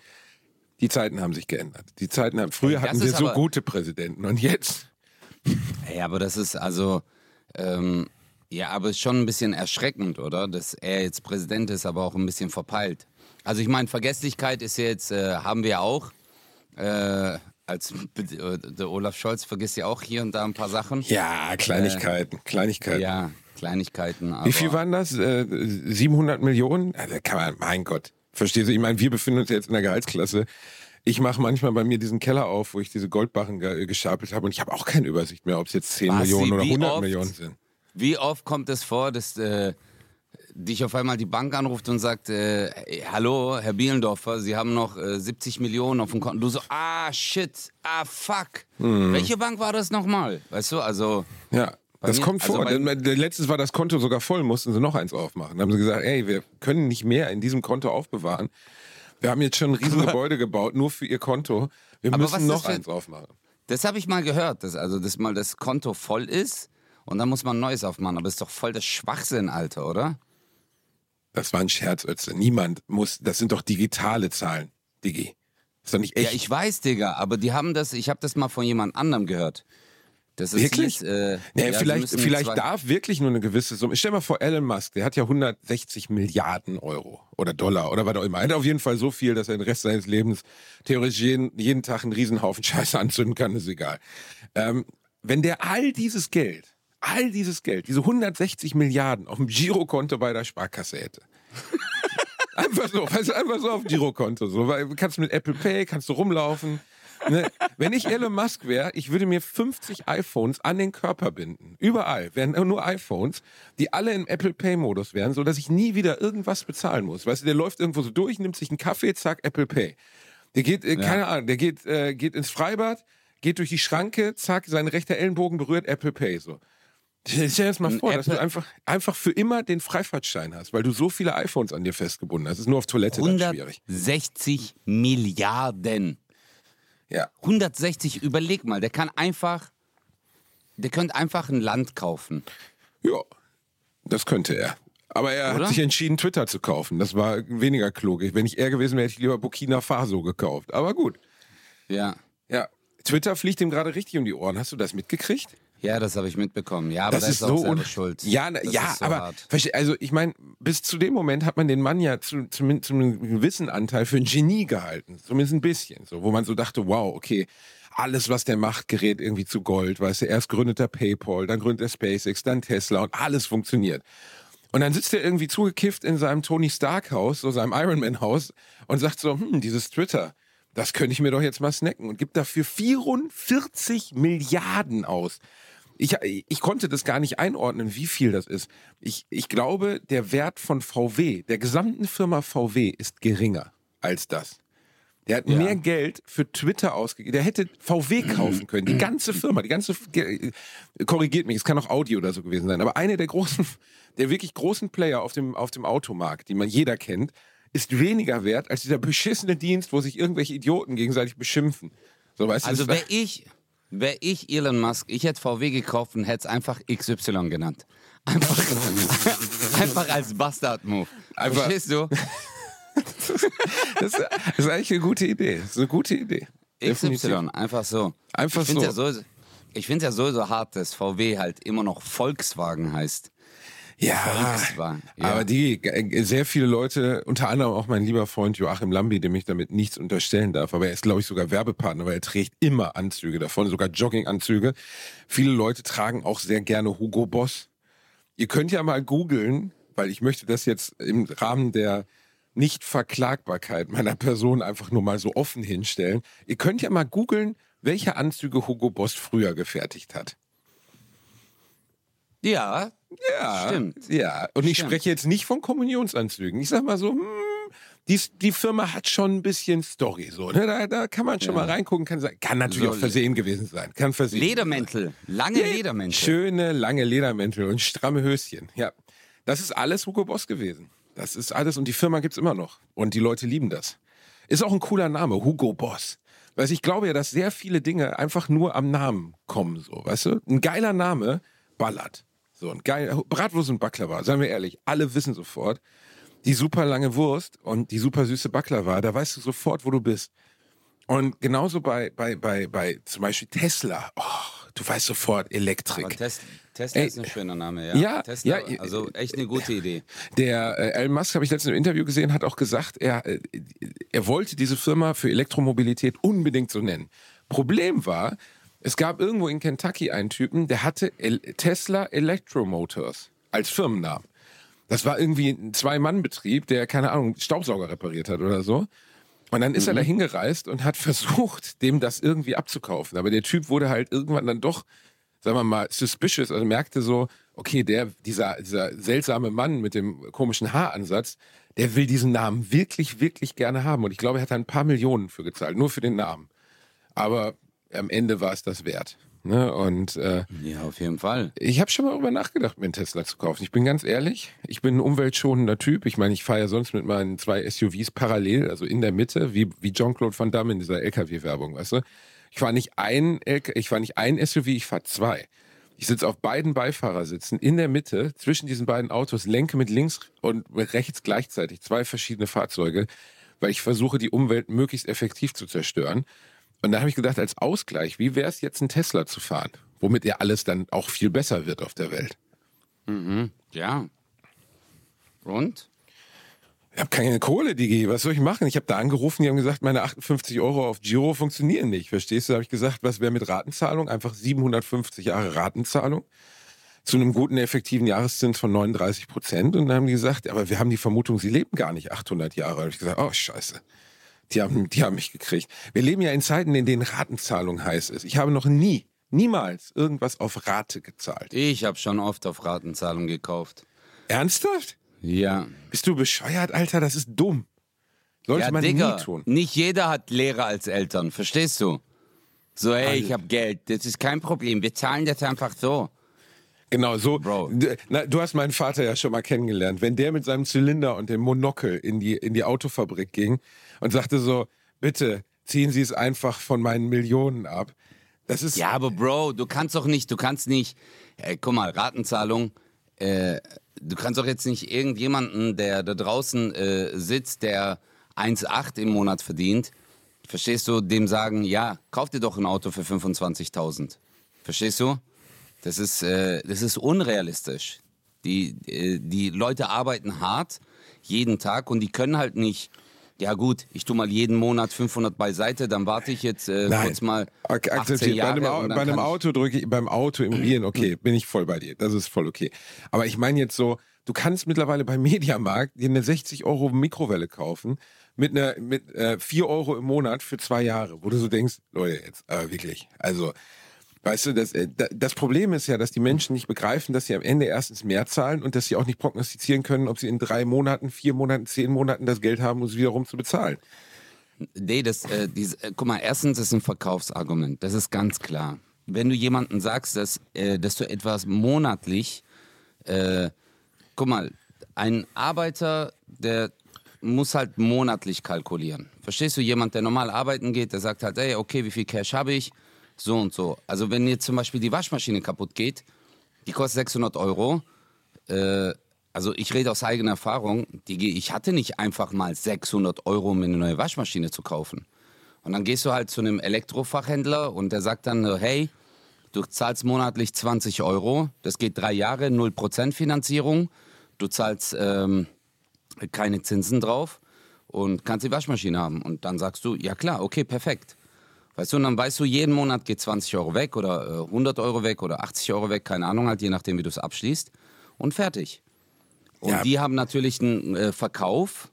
Speaker 1: die Zeiten haben sich geändert. Die Zeiten haben, früher
Speaker 2: Das
Speaker 1: hatten wir so gute Präsidenten und jetzt.
Speaker 2: Ey, aber das ist also, ähm, ja, aber ist schon ein bisschen erschreckend, oder? Dass er jetzt Präsident ist, aber auch ein bisschen verpeilt. Also ich meine, Vergesslichkeit ist jetzt, äh, haben wir auch. Äh, als äh, der Olaf Scholz vergisst ja auch hier und da ein paar Sachen.
Speaker 1: Ja, Kleinigkeiten, Kleinigkeiten.
Speaker 2: Ja, Kleinigkeiten.
Speaker 1: Wie viel waren das? Äh, 700 Millionen? Also kann man, mein Gott. Verstehst du? Ich meine, wir befinden uns jetzt in der Gehaltsklasse. Ich mache manchmal bei mir diesen Keller auf, wo ich diese Goldbarren ge gestapelt habe und ich habe auch keine Übersicht mehr, ob es jetzt 10
Speaker 2: Was,
Speaker 1: Millionen oder
Speaker 2: wie
Speaker 1: 100
Speaker 2: oft?
Speaker 1: Millionen sind.
Speaker 2: Wie oft kommt es vor, dass äh, dich auf einmal die Bank anruft und sagt, äh, hallo, Herr Bielendorfer, Sie haben noch äh, 70 Millionen auf dem Konto. Du so, ah, shit, ah, fuck.
Speaker 1: Hm.
Speaker 2: Welche Bank war das nochmal? Weißt du, also...
Speaker 1: Ja, das
Speaker 2: mir-
Speaker 1: kommt
Speaker 2: also
Speaker 1: vor. Denn, der- letztens war das Konto sogar voll, mussten sie noch eins aufmachen. Dann haben sie gesagt, ey, wir können nicht mehr in diesem Konto aufbewahren. Wir haben jetzt schon ein riesen Gebäude gebaut, nur für ihr Konto. Wir müssen noch eins aufmachen.
Speaker 2: Das habe ich mal gehört, dass, also, dass mal das Konto voll ist und dann muss man neues aufmachen. Aber das ist doch voll das Schwachsinn, Alter, oder?
Speaker 1: Das war ein Scherz, Ötze. Niemand muss, das sind doch digitale Zahlen, Digi. Das ist doch nicht echt.
Speaker 2: Ja, ich weiß, Digga, aber die haben das, ich habe das mal von jemand anderem gehört. Das ist
Speaker 1: Wirklich?
Speaker 2: Jetzt, äh,
Speaker 1: Nee,
Speaker 2: ja,
Speaker 1: vielleicht vielleicht darf wirklich nur eine gewisse Summe. Stell mal vor, Elon Musk, der hat ja 160 Milliarden Euro oder Dollar oder was auch immer. Er hat auf jeden Fall so viel, dass er den Rest seines Lebens theoretisch jeden, jeden Tag einen Riesenhaufen Scheiße anzünden kann, ist egal. Ähm, wenn der all dieses Geld, all dieses Geld, diese 160 Milliarden auf dem Girokonto bei der Sparkasse hätte. Einfach so, weißt du, einfach so auf Girokonto. So, weil du kannst mit Apple Pay, kannst du rumlaufen. Ne? Wenn ich Elon Musk wäre, ich würde mir 50 iPhones an den Körper binden. Überall wären nur iPhones, die alle im Apple Pay-Modus wären, sodass ich nie wieder irgendwas bezahlen muss. Weißt du, der läuft irgendwo so durch, nimmt sich einen Kaffee, zack, Apple Pay. Der geht, äh, keine Ahnung, der geht, äh, geht ins Freibad, geht durch die Schranke, zack, sein rechter Ellenbogen berührt Apple Pay. So. Stell dir das mal vor, dass du
Speaker 2: Apple-
Speaker 1: einfach, einfach für immer den Freifahrtschein hast, weil du so viele iPhones an dir festgebunden hast. Das ist nur auf Toilette dann schwierig.
Speaker 2: 160 Milliarden.
Speaker 1: Ja.
Speaker 2: 160, überleg mal, der kann einfach, der könnte einfach ein Land kaufen.
Speaker 1: Ja, das könnte er. Aber er
Speaker 2: Oder?
Speaker 1: hat sich entschieden, Twitter zu kaufen. Das war weniger klug. Wenn ich er gewesen wäre, hätte ich lieber Burkina Faso gekauft. Aber gut.
Speaker 2: Ja.
Speaker 1: Ja. Twitter fliegt ihm gerade richtig um die Ohren. Hast du das mitgekriegt?
Speaker 2: Ja, das habe ich mitbekommen. Ja, aber
Speaker 1: das
Speaker 2: das
Speaker 1: ist
Speaker 2: ist
Speaker 1: so
Speaker 2: auch schuld.
Speaker 1: Ja, na, ja,
Speaker 2: so
Speaker 1: aber
Speaker 2: hart.
Speaker 1: also ich meine, bis zu dem Moment hat man den Mann ja zu, zu, zu einem gewissen Anteil für ein Genie gehalten, zumindest ein bisschen, so, wo man so dachte, wow, okay, alles was der macht, gerät irgendwie zu Gold, weißt du, erst gründet er PayPal, dann gründet er SpaceX, dann Tesla und alles funktioniert. Und dann sitzt er irgendwie zugekifft in seinem Tony Stark Haus, so seinem Iron Man Haus und sagt so, hm, dieses Twitter, das könnte ich mir doch jetzt mal snacken und gibt dafür 44 Milliarden aus. Ich, ich konnte das gar nicht einordnen, wie viel das ist. Ich, ich glaube, der Wert von VW, der gesamten Firma VW, ist geringer als das. Der hat
Speaker 2: Ja.
Speaker 1: mehr Geld für Twitter ausgegeben. Der hätte VW kaufen können. Die ganze Firma, die ganze, korrigiert mich, es kann auch Audi oder so gewesen sein. Aber eine der großen, der wirklich großen Player auf dem, auf dem Automarkt, die man jeder kennt, ist weniger wert als dieser beschissene Dienst, wo sich irgendwelche Idioten gegenseitig beschimpfen. So, weißt
Speaker 2: Also wäre ich, wär ich Elon Musk, ich hätte VW gekauft und hätte es einfach XY genannt. Einfach, einfach als Bastard-Move. Verstehst du?
Speaker 1: Das ist, das ist eigentlich eine gute Idee. Das ist eine gute Idee. Definitiv.
Speaker 2: XY, einfach so.
Speaker 1: Einfach
Speaker 2: ich
Speaker 1: so.
Speaker 2: Ja so ich finde es ja sowieso hart, dass VW halt immer noch Volkswagen heißt.
Speaker 1: Ja,
Speaker 2: Volkswagen. Ja.
Speaker 1: aber die, äh, sehr viele Leute, unter anderem auch mein lieber Freund Joachim Lambi, dem ich damit nichts unterstellen darf, aber er ist, glaube ich, sogar Werbepartner, weil er trägt immer Anzüge davon, sogar Jogginganzüge. Viele Leute tragen auch sehr gerne Hugo Boss. Ihr könnt ja mal googeln, weil ich möchte das jetzt im Rahmen der Nichtverklagbarkeit meiner Person einfach nur mal so offen hinstellen. Ihr könnt ja mal googeln, welche Anzüge Hugo Boss früher gefertigt hat.
Speaker 2: Ja,
Speaker 1: Ja,
Speaker 2: Stimmt.
Speaker 1: Ja, und ich
Speaker 2: Stimmt.
Speaker 1: spreche jetzt nicht von Kommunionsanzügen. Ich sag mal so, hm, die, die Firma hat schon ein bisschen Story. So, ne? da, da kann man schon
Speaker 2: Ja.
Speaker 1: mal reingucken. Kann, sein- kann natürlich
Speaker 2: So,
Speaker 1: auch versehen gewesen sein. Kann versehen.
Speaker 2: Ledermäntel, lange
Speaker 1: Ja,
Speaker 2: Ledermäntel.
Speaker 1: Schöne, lange Ledermäntel und stramme Höschen. Ja, das ist alles Hugo Boss gewesen. Das ist alles und die Firma gibt's immer noch. Und die Leute lieben das. Ist auch ein cooler Name, Hugo Boss. Du, ich glaube ja, dass sehr viele Dinge einfach nur am Namen kommen, so, weißt du? Ein geiler Name ballert. So, ein geil, Bratwurst und Baklava, seien wir ehrlich, alle wissen sofort, die super lange Wurst und die super süße Baklava, da weißt du sofort, wo du bist. Und genauso bei, bei, bei, bei zum Beispiel Tesla, oh, du weißt sofort Elektrik.
Speaker 2: Aber Tesla, Tesla
Speaker 1: Ey,
Speaker 2: ist ein schöner Name, ja.
Speaker 1: ja,
Speaker 2: Tesla,
Speaker 1: ja,
Speaker 2: also echt eine gute Idee.
Speaker 1: Der äh, Elon Musk, habe ich letztens im Interview gesehen, hat auch gesagt, er, äh, er wollte diese Firma für Elektromobilität unbedingt so nennen. Problem war, es gab irgendwo in Kentucky einen Typen, der hatte El Tesla Electromotors als Firmennamen. Das war irgendwie ein Zwei-Mann-Betrieb, der, keine Ahnung, Staubsauger repariert hat oder so. Und dann ist er da hingereist und hat versucht, dem das irgendwie abzukaufen. Aber der Typ wurde halt irgendwann dann doch, sagen wir mal, suspicious, also merkte so, okay, der, dieser, dieser seltsame Mann mit dem komischen Haaransatz, der will diesen Namen wirklich, wirklich gerne haben. Und ich glaube, er hat da ein paar Millionen für gezahlt, nur für den Namen. Aber am Ende war es das wert. Ne? Und äh,
Speaker 2: Ja, auf jeden Fall.
Speaker 1: ich habe schon mal darüber nachgedacht, mir einen Tesla zu kaufen. Ich bin ganz ehrlich, ich bin ein umweltschonender Typ. Ich meine, ich fahre ja sonst mit meinen zwei SUVs parallel, also in der Mitte, wie, wie Jean-Claude Van Damme in dieser LKW-Werbung, weißt du? Ich fahre nicht ein LK, ich fahre nicht ein SUV, ich fahre zwei. Ich sitze auf beiden Beifahrersitsen in der Mitte zwischen diesen beiden Autos, lenke mit links und mit rechts gleichzeitig zwei verschiedene Fahrzeuge, weil ich versuche, die Umwelt möglichst effektiv zu zerstören. Und da habe ich gedacht, als Ausgleich, wie wäre es jetzt, einen Tesla zu fahren? Womit ja alles dann auch viel besser wird auf der Welt.
Speaker 2: Mhm. Ja. Und?
Speaker 1: Ich habe keine Kohle, Digi. Was soll ich machen? Ich habe da angerufen, die haben gesagt, meine 58 Euro auf Giro funktionieren nicht. Verstehst du? Da habe ich gesagt, was wäre mit Ratenzahlung? Einfach 750 Jahre Ratenzahlung. zu einem guten effektiven Jahreszins von 39 Prozent. Und dann haben die gesagt, aber wir haben die Vermutung, sie leben gar nicht 800 Jahre. Da habe ich gesagt, oh scheiße. Die haben, die haben mich gekriegt. Wir leben ja in Zeiten, in denen Ratenzahlung heiß ist. Ich habe noch nie, niemals irgendwas auf Rate gezahlt.
Speaker 2: Ich habe schon oft auf Ratenzahlung gekauft.
Speaker 1: Ernsthaft?
Speaker 2: Ja.
Speaker 1: Bist du bescheuert, Alter? Das ist dumm. Sollte
Speaker 2: ja,
Speaker 1: man
Speaker 2: Digga,
Speaker 1: nie tun.
Speaker 2: nicht jeder hat Lehrer als Eltern, verstehst du? So, hey, ich habe Geld, das ist kein Problem, wir zahlen das einfach so.
Speaker 1: Genau, so.
Speaker 2: Bro.
Speaker 1: Na, du hast meinen Vater ja schon mal kennengelernt. Wenn der mit seinem Zylinder und dem Monokel in die, in die Autofabrik ging und sagte so, bitte ziehen Sie es einfach von meinen Millionen ab. Das ist,
Speaker 2: Ja, aber Bro, du kannst doch nicht, du kannst nicht, ey, guck mal, Ratenzahlung, äh, du kannst doch jetzt nicht irgendjemanden, der da draußen äh, sitzt, der 1,8 im Monat verdient, verstehst du, dem sagen, ja, kauf dir doch ein Auto für 25.000. Verstehst du? Das ist, äh, das ist unrealistisch. Die, äh, die Leute arbeiten hart, jeden Tag, und die können halt nicht, ja gut, ich tu mal jeden Monat 500 beiseite, dann warte ich jetzt äh,
Speaker 1: Nein.
Speaker 2: kurz mal
Speaker 1: Ak
Speaker 2: 18
Speaker 1: akzeptiert. Bei einem, bei einem Auto drücke ich, beim Auto Immobilien, okay, bin ich voll bei dir. Das ist voll okay. Aber ich meine jetzt so, du kannst mittlerweile beim Mediamarkt dir eine 60 Euro Mikrowelle kaufen mit einer mit äh, 4 Euro im Monat für zwei Jahre, wo du so denkst, Leute, jetzt, aber wirklich. Also, weißt du, das, äh, da- das Problem ist ja, dass die Menschen nicht begreifen, dass sie am Ende erstens mehr zahlen und dass sie auch nicht prognostizieren können, ob sie in drei Monaten, vier Monaten, zehn Monaten das Geld haben, um es wiederum zu bezahlen.
Speaker 2: Nee, das, äh, diese, äh, guck mal, erstens ist ein Verkaufsargument, das ist ganz klar. Wenn du jemandem sagst, dass, äh, dass du etwas monatlich, äh, guck mal, ein Arbeiter, der muss halt monatlich kalkulieren. Verstehst du, jemand, der normal arbeiten geht, der sagt halt, ey, okay, wie viel Cash habe ich? So und so. Also wenn jetzt zum Beispiel die Waschmaschine kaputt geht, die kostet 600 Euro, äh, also ich rede aus eigener Erfahrung, die, ich hatte nicht einfach mal 600 Euro, um mir eine neue Waschmaschine zu kaufen. Und dann gehst du halt zu einem Elektrofachhändler und der sagt dann, hey, du zahlst monatlich 20 Euro, das geht drei Jahre, 0% Finanzierung, du zahlst ähm, keine Zinsen drauf und kannst die Waschmaschine haben. Und dann sagst du, ja klar, okay, perfekt. Weißt du, und dann weißt du, jeden Monat geht 20 Euro weg oder äh, 100 Euro weg oder 80 Euro weg, keine Ahnung, halt je nachdem, wie du es abschließt. Und fertig. Und
Speaker 1: Ja.
Speaker 2: die haben natürlich einen äh, Verkauf,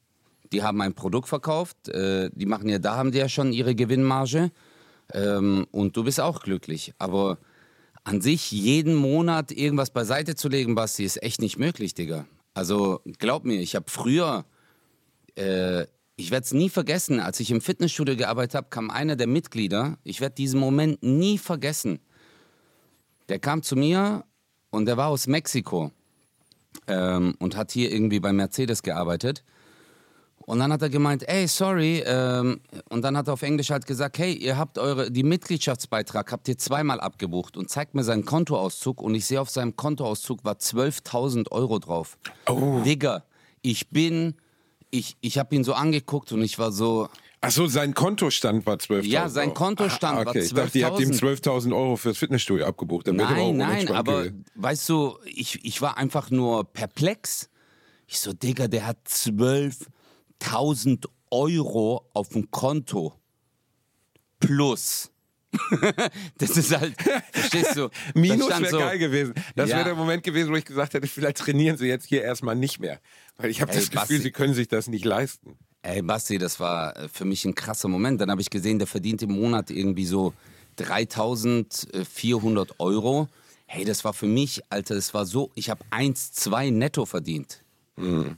Speaker 2: die haben ein Produkt verkauft, äh, die machen ja, da haben die ja schon ihre Gewinnmarge ähm, und du bist auch glücklich. Aber an sich jeden Monat irgendwas beiseite zu legen, Basti, ist echt nicht möglich, Digga. Also glaub mir, ich habe früher, äh, ich werde es nie vergessen, als ich im Fitnessstudio gearbeitet habe, kam einer der Mitglieder, ich werde diesen Moment nie vergessen. Der kam zu mir und der war aus Mexiko ähm, und hat hier irgendwie bei Mercedes gearbeitet. Und dann hat er gemeint, ey, sorry. Ähm, und dann hat er auf Englisch halt gesagt, hey, ihr habt eure, die Mitgliedschaftsbeitrag habt ihr zweimal abgebucht und zeigt mir seinen Kontoauszug und ich sehe auf seinem Kontoauszug war 12.000 Euro drauf.
Speaker 1: Oh.
Speaker 2: Digga, ich bin, ich, ich habe ihn so angeguckt und ich war so,
Speaker 1: Ach so, sein Kontostand war 12.000
Speaker 2: Ja, sein. Kontostand
Speaker 1: ah,
Speaker 2: war
Speaker 1: okay. Ich dachte, ihr habt ihm
Speaker 2: 12.000.
Speaker 1: 12.000 Euro fürs Fitnessstudio abgebucht. Dann
Speaker 2: Nein, nein, aber
Speaker 1: gewesen.
Speaker 2: weißt du, ich, ich war einfach nur perplex. Ich so, Digga, der hat 12.000 Euro auf dem Konto. Plus. das ist halt, verstehst du?
Speaker 1: Minus wäre
Speaker 2: so,
Speaker 1: geil gewesen. Das
Speaker 2: Ja.
Speaker 1: wäre der Moment gewesen, wo ich gesagt hätte, vielleicht trainieren sie jetzt hier erstmal nicht mehr. Weil ich habe das Gefühl,
Speaker 2: Basti.
Speaker 1: sie können sich das nicht leisten.
Speaker 2: Ey, Basti, das war äh, für mich ein krasser Moment. Dann habe ich gesehen, der verdient im Monat irgendwie so 3400 Euro. Hey, das war für mich, Alter, das war so, ich habe 1, 2 netto verdient.
Speaker 1: Mhm.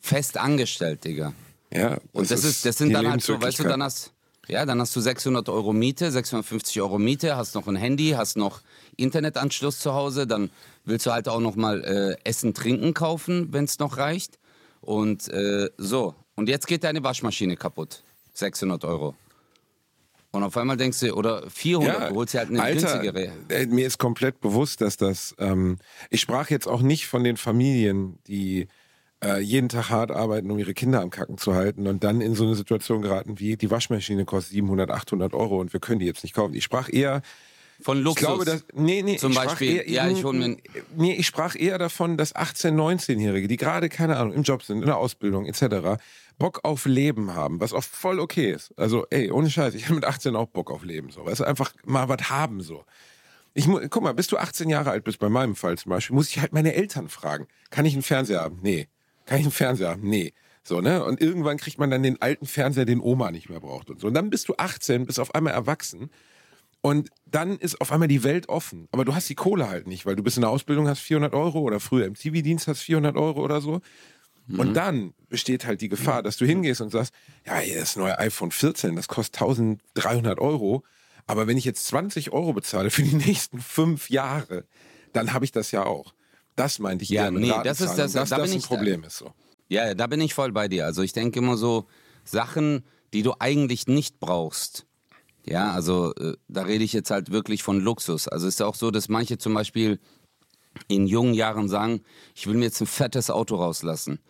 Speaker 2: Fest angestellt, Digga.
Speaker 1: Ja,
Speaker 2: Und das, ist, das sind dann halt so, weißt du, dann hast, ja, dann hast du 600 Euro Miete, 650 Euro Miete, hast noch ein Handy, hast noch Internetanschluss zu Hause, dann willst du halt auch noch mal äh, Essen, Trinken kaufen, wenn es noch reicht. Und äh, so, und jetzt geht deine Waschmaschine kaputt. 600 Euro. Und auf einmal denkst du, oder 400, du holst dir halt eine
Speaker 1: Alter,
Speaker 2: günstigere.
Speaker 1: äh, mir ist komplett bewusst, dass das. Ähm, ich sprach jetzt auch nicht von den Familien, die äh, jeden Tag hart arbeiten, um ihre Kinder am Kacken zu halten und dann in so eine Situation geraten wie die Waschmaschine kostet 700, 800 Euro und wir können die jetzt nicht kaufen. Ich sprach eher
Speaker 2: Von Luxus.
Speaker 1: Ich glaube, dass, nee, nee,
Speaker 2: Zum Beispiel,
Speaker 1: eher,
Speaker 2: ja, ich hol mir
Speaker 1: nee, ich sprach eher davon, dass 18-, 19-Jährige, die gerade, keine Ahnung, im Job sind, in der Ausbildung etc., Bock auf Leben haben, was auch voll okay ist. Also, ey, ohne Scheiß, ich habe mit 18 auch Bock auf Leben, so. Weißt du, einfach mal was haben, so. Ich guck mal, bis du 18 Jahre alt bist, bei meinem Fall zum Beispiel, muss ich halt meine Eltern fragen. Kann ich einen Fernseher haben? Nee. Kann ich einen Fernseher haben? Nee. So, ne? Und irgendwann kriegt man dann den alten Fernseher, den Oma nicht mehr braucht und so. Und dann bist du 18, bist auf einmal erwachsen. Und dann ist auf einmal die Welt offen. Aber du hast die Kohle halt nicht, weil du bist in der Ausbildung, hast 400 Euro oder früher im TV-Dienst hast 400 Euro oder so. Und dann besteht halt die Gefahr, dass du hingehst und sagst, ja, hier das neue iPhone 14, das kostet 1300 Euro. Aber wenn ich jetzt 20 Euro bezahle für die nächsten fünf Jahre, dann habe ich das ja auch. Das meinte ich
Speaker 2: Ja, nee, das ist das-
Speaker 1: dass
Speaker 2: da
Speaker 1: das ein
Speaker 2: ich-
Speaker 1: Problem ist. So.
Speaker 2: Ja, da bin ich voll bei dir. Also ich denke immer so Sachen, die du eigentlich nicht brauchst. Ja, also äh, da rede ich jetzt halt wirklich von Luxus. Also es ist auch so, dass manche zum Beispiel in jungen Jahren sagen, ich will mir jetzt ein fettes Auto rauslassen.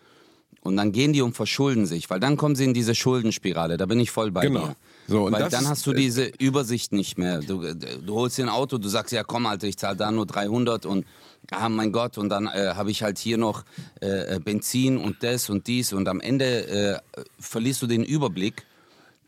Speaker 2: Und dann gehen die und verschulden sich, weil dann kommen sie in diese Schuldenspirale. Da bin ich voll bei
Speaker 1: Genau.
Speaker 2: dir.
Speaker 1: So,
Speaker 2: weil dann hast du diese Übersicht nicht mehr. Du, äh, du holst dir ein Auto, du sagst, ja komm Alter, ich zahle da nur 300 und ah mein Gott und dann äh, habe ich halt hier noch äh, Benzin und das und dies und am Ende äh, verlierst du den Überblick.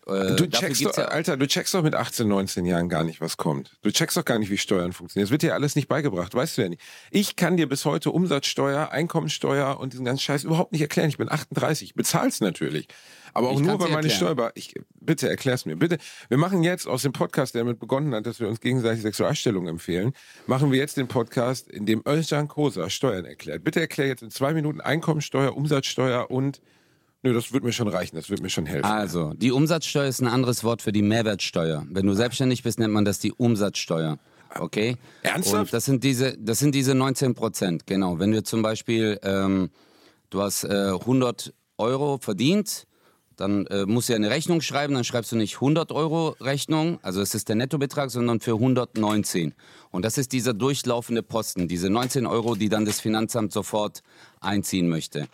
Speaker 2: Äh,
Speaker 1: Du checkst doch,
Speaker 2: ja,
Speaker 1: Alter, du checkst doch mit 18, 19 Jahren gar nicht, was kommt. Du checkst doch gar nicht, wie Steuern funktionieren. Das wird dir alles nicht beigebracht, weißt du ja nicht. Ich kann dir bis heute Umsatzsteuer, Einkommensteuer und diesen ganzen Scheiß überhaupt nicht erklären. Ich bin 38, ich bezahl's natürlich. Aber auch
Speaker 2: Ich
Speaker 1: nur, weil meine. Steuer, ich, bitte erklär's mir, bitte. Wir machen jetzt aus dem Podcast, der damit begonnen hat, dass wir uns gegenseitig Sexualstellung empfehlen, machen wir jetzt den Podcast, in dem Özcan Kosa Steuern erklärt. Bitte erklär jetzt in zwei Minuten Einkommensteuer, Umsatzsteuer und, nö, das wird mir schon reichen, das wird mir schon helfen.
Speaker 2: Also, die Umsatzsteuer ist ein anderes Wort für die Mehrwertsteuer. Wenn du selbstständig bist, nennt man das die Umsatzsteuer. Okay?
Speaker 1: Ernsthaft?
Speaker 2: Und das sind diese, das sind diese 19 Prozent, genau. Wenn wir zum Beispiel, ähm, du hast äh, 100 Euro verdient, dann äh, musst du ja eine Rechnung schreiben, dann schreibst du nicht 100 Euro Rechnung, also es ist der Nettobetrag, sondern für 119. Und das ist dieser durchlaufende Posten, diese 19 Euro, die dann das Finanzamt sofort einziehen möchte.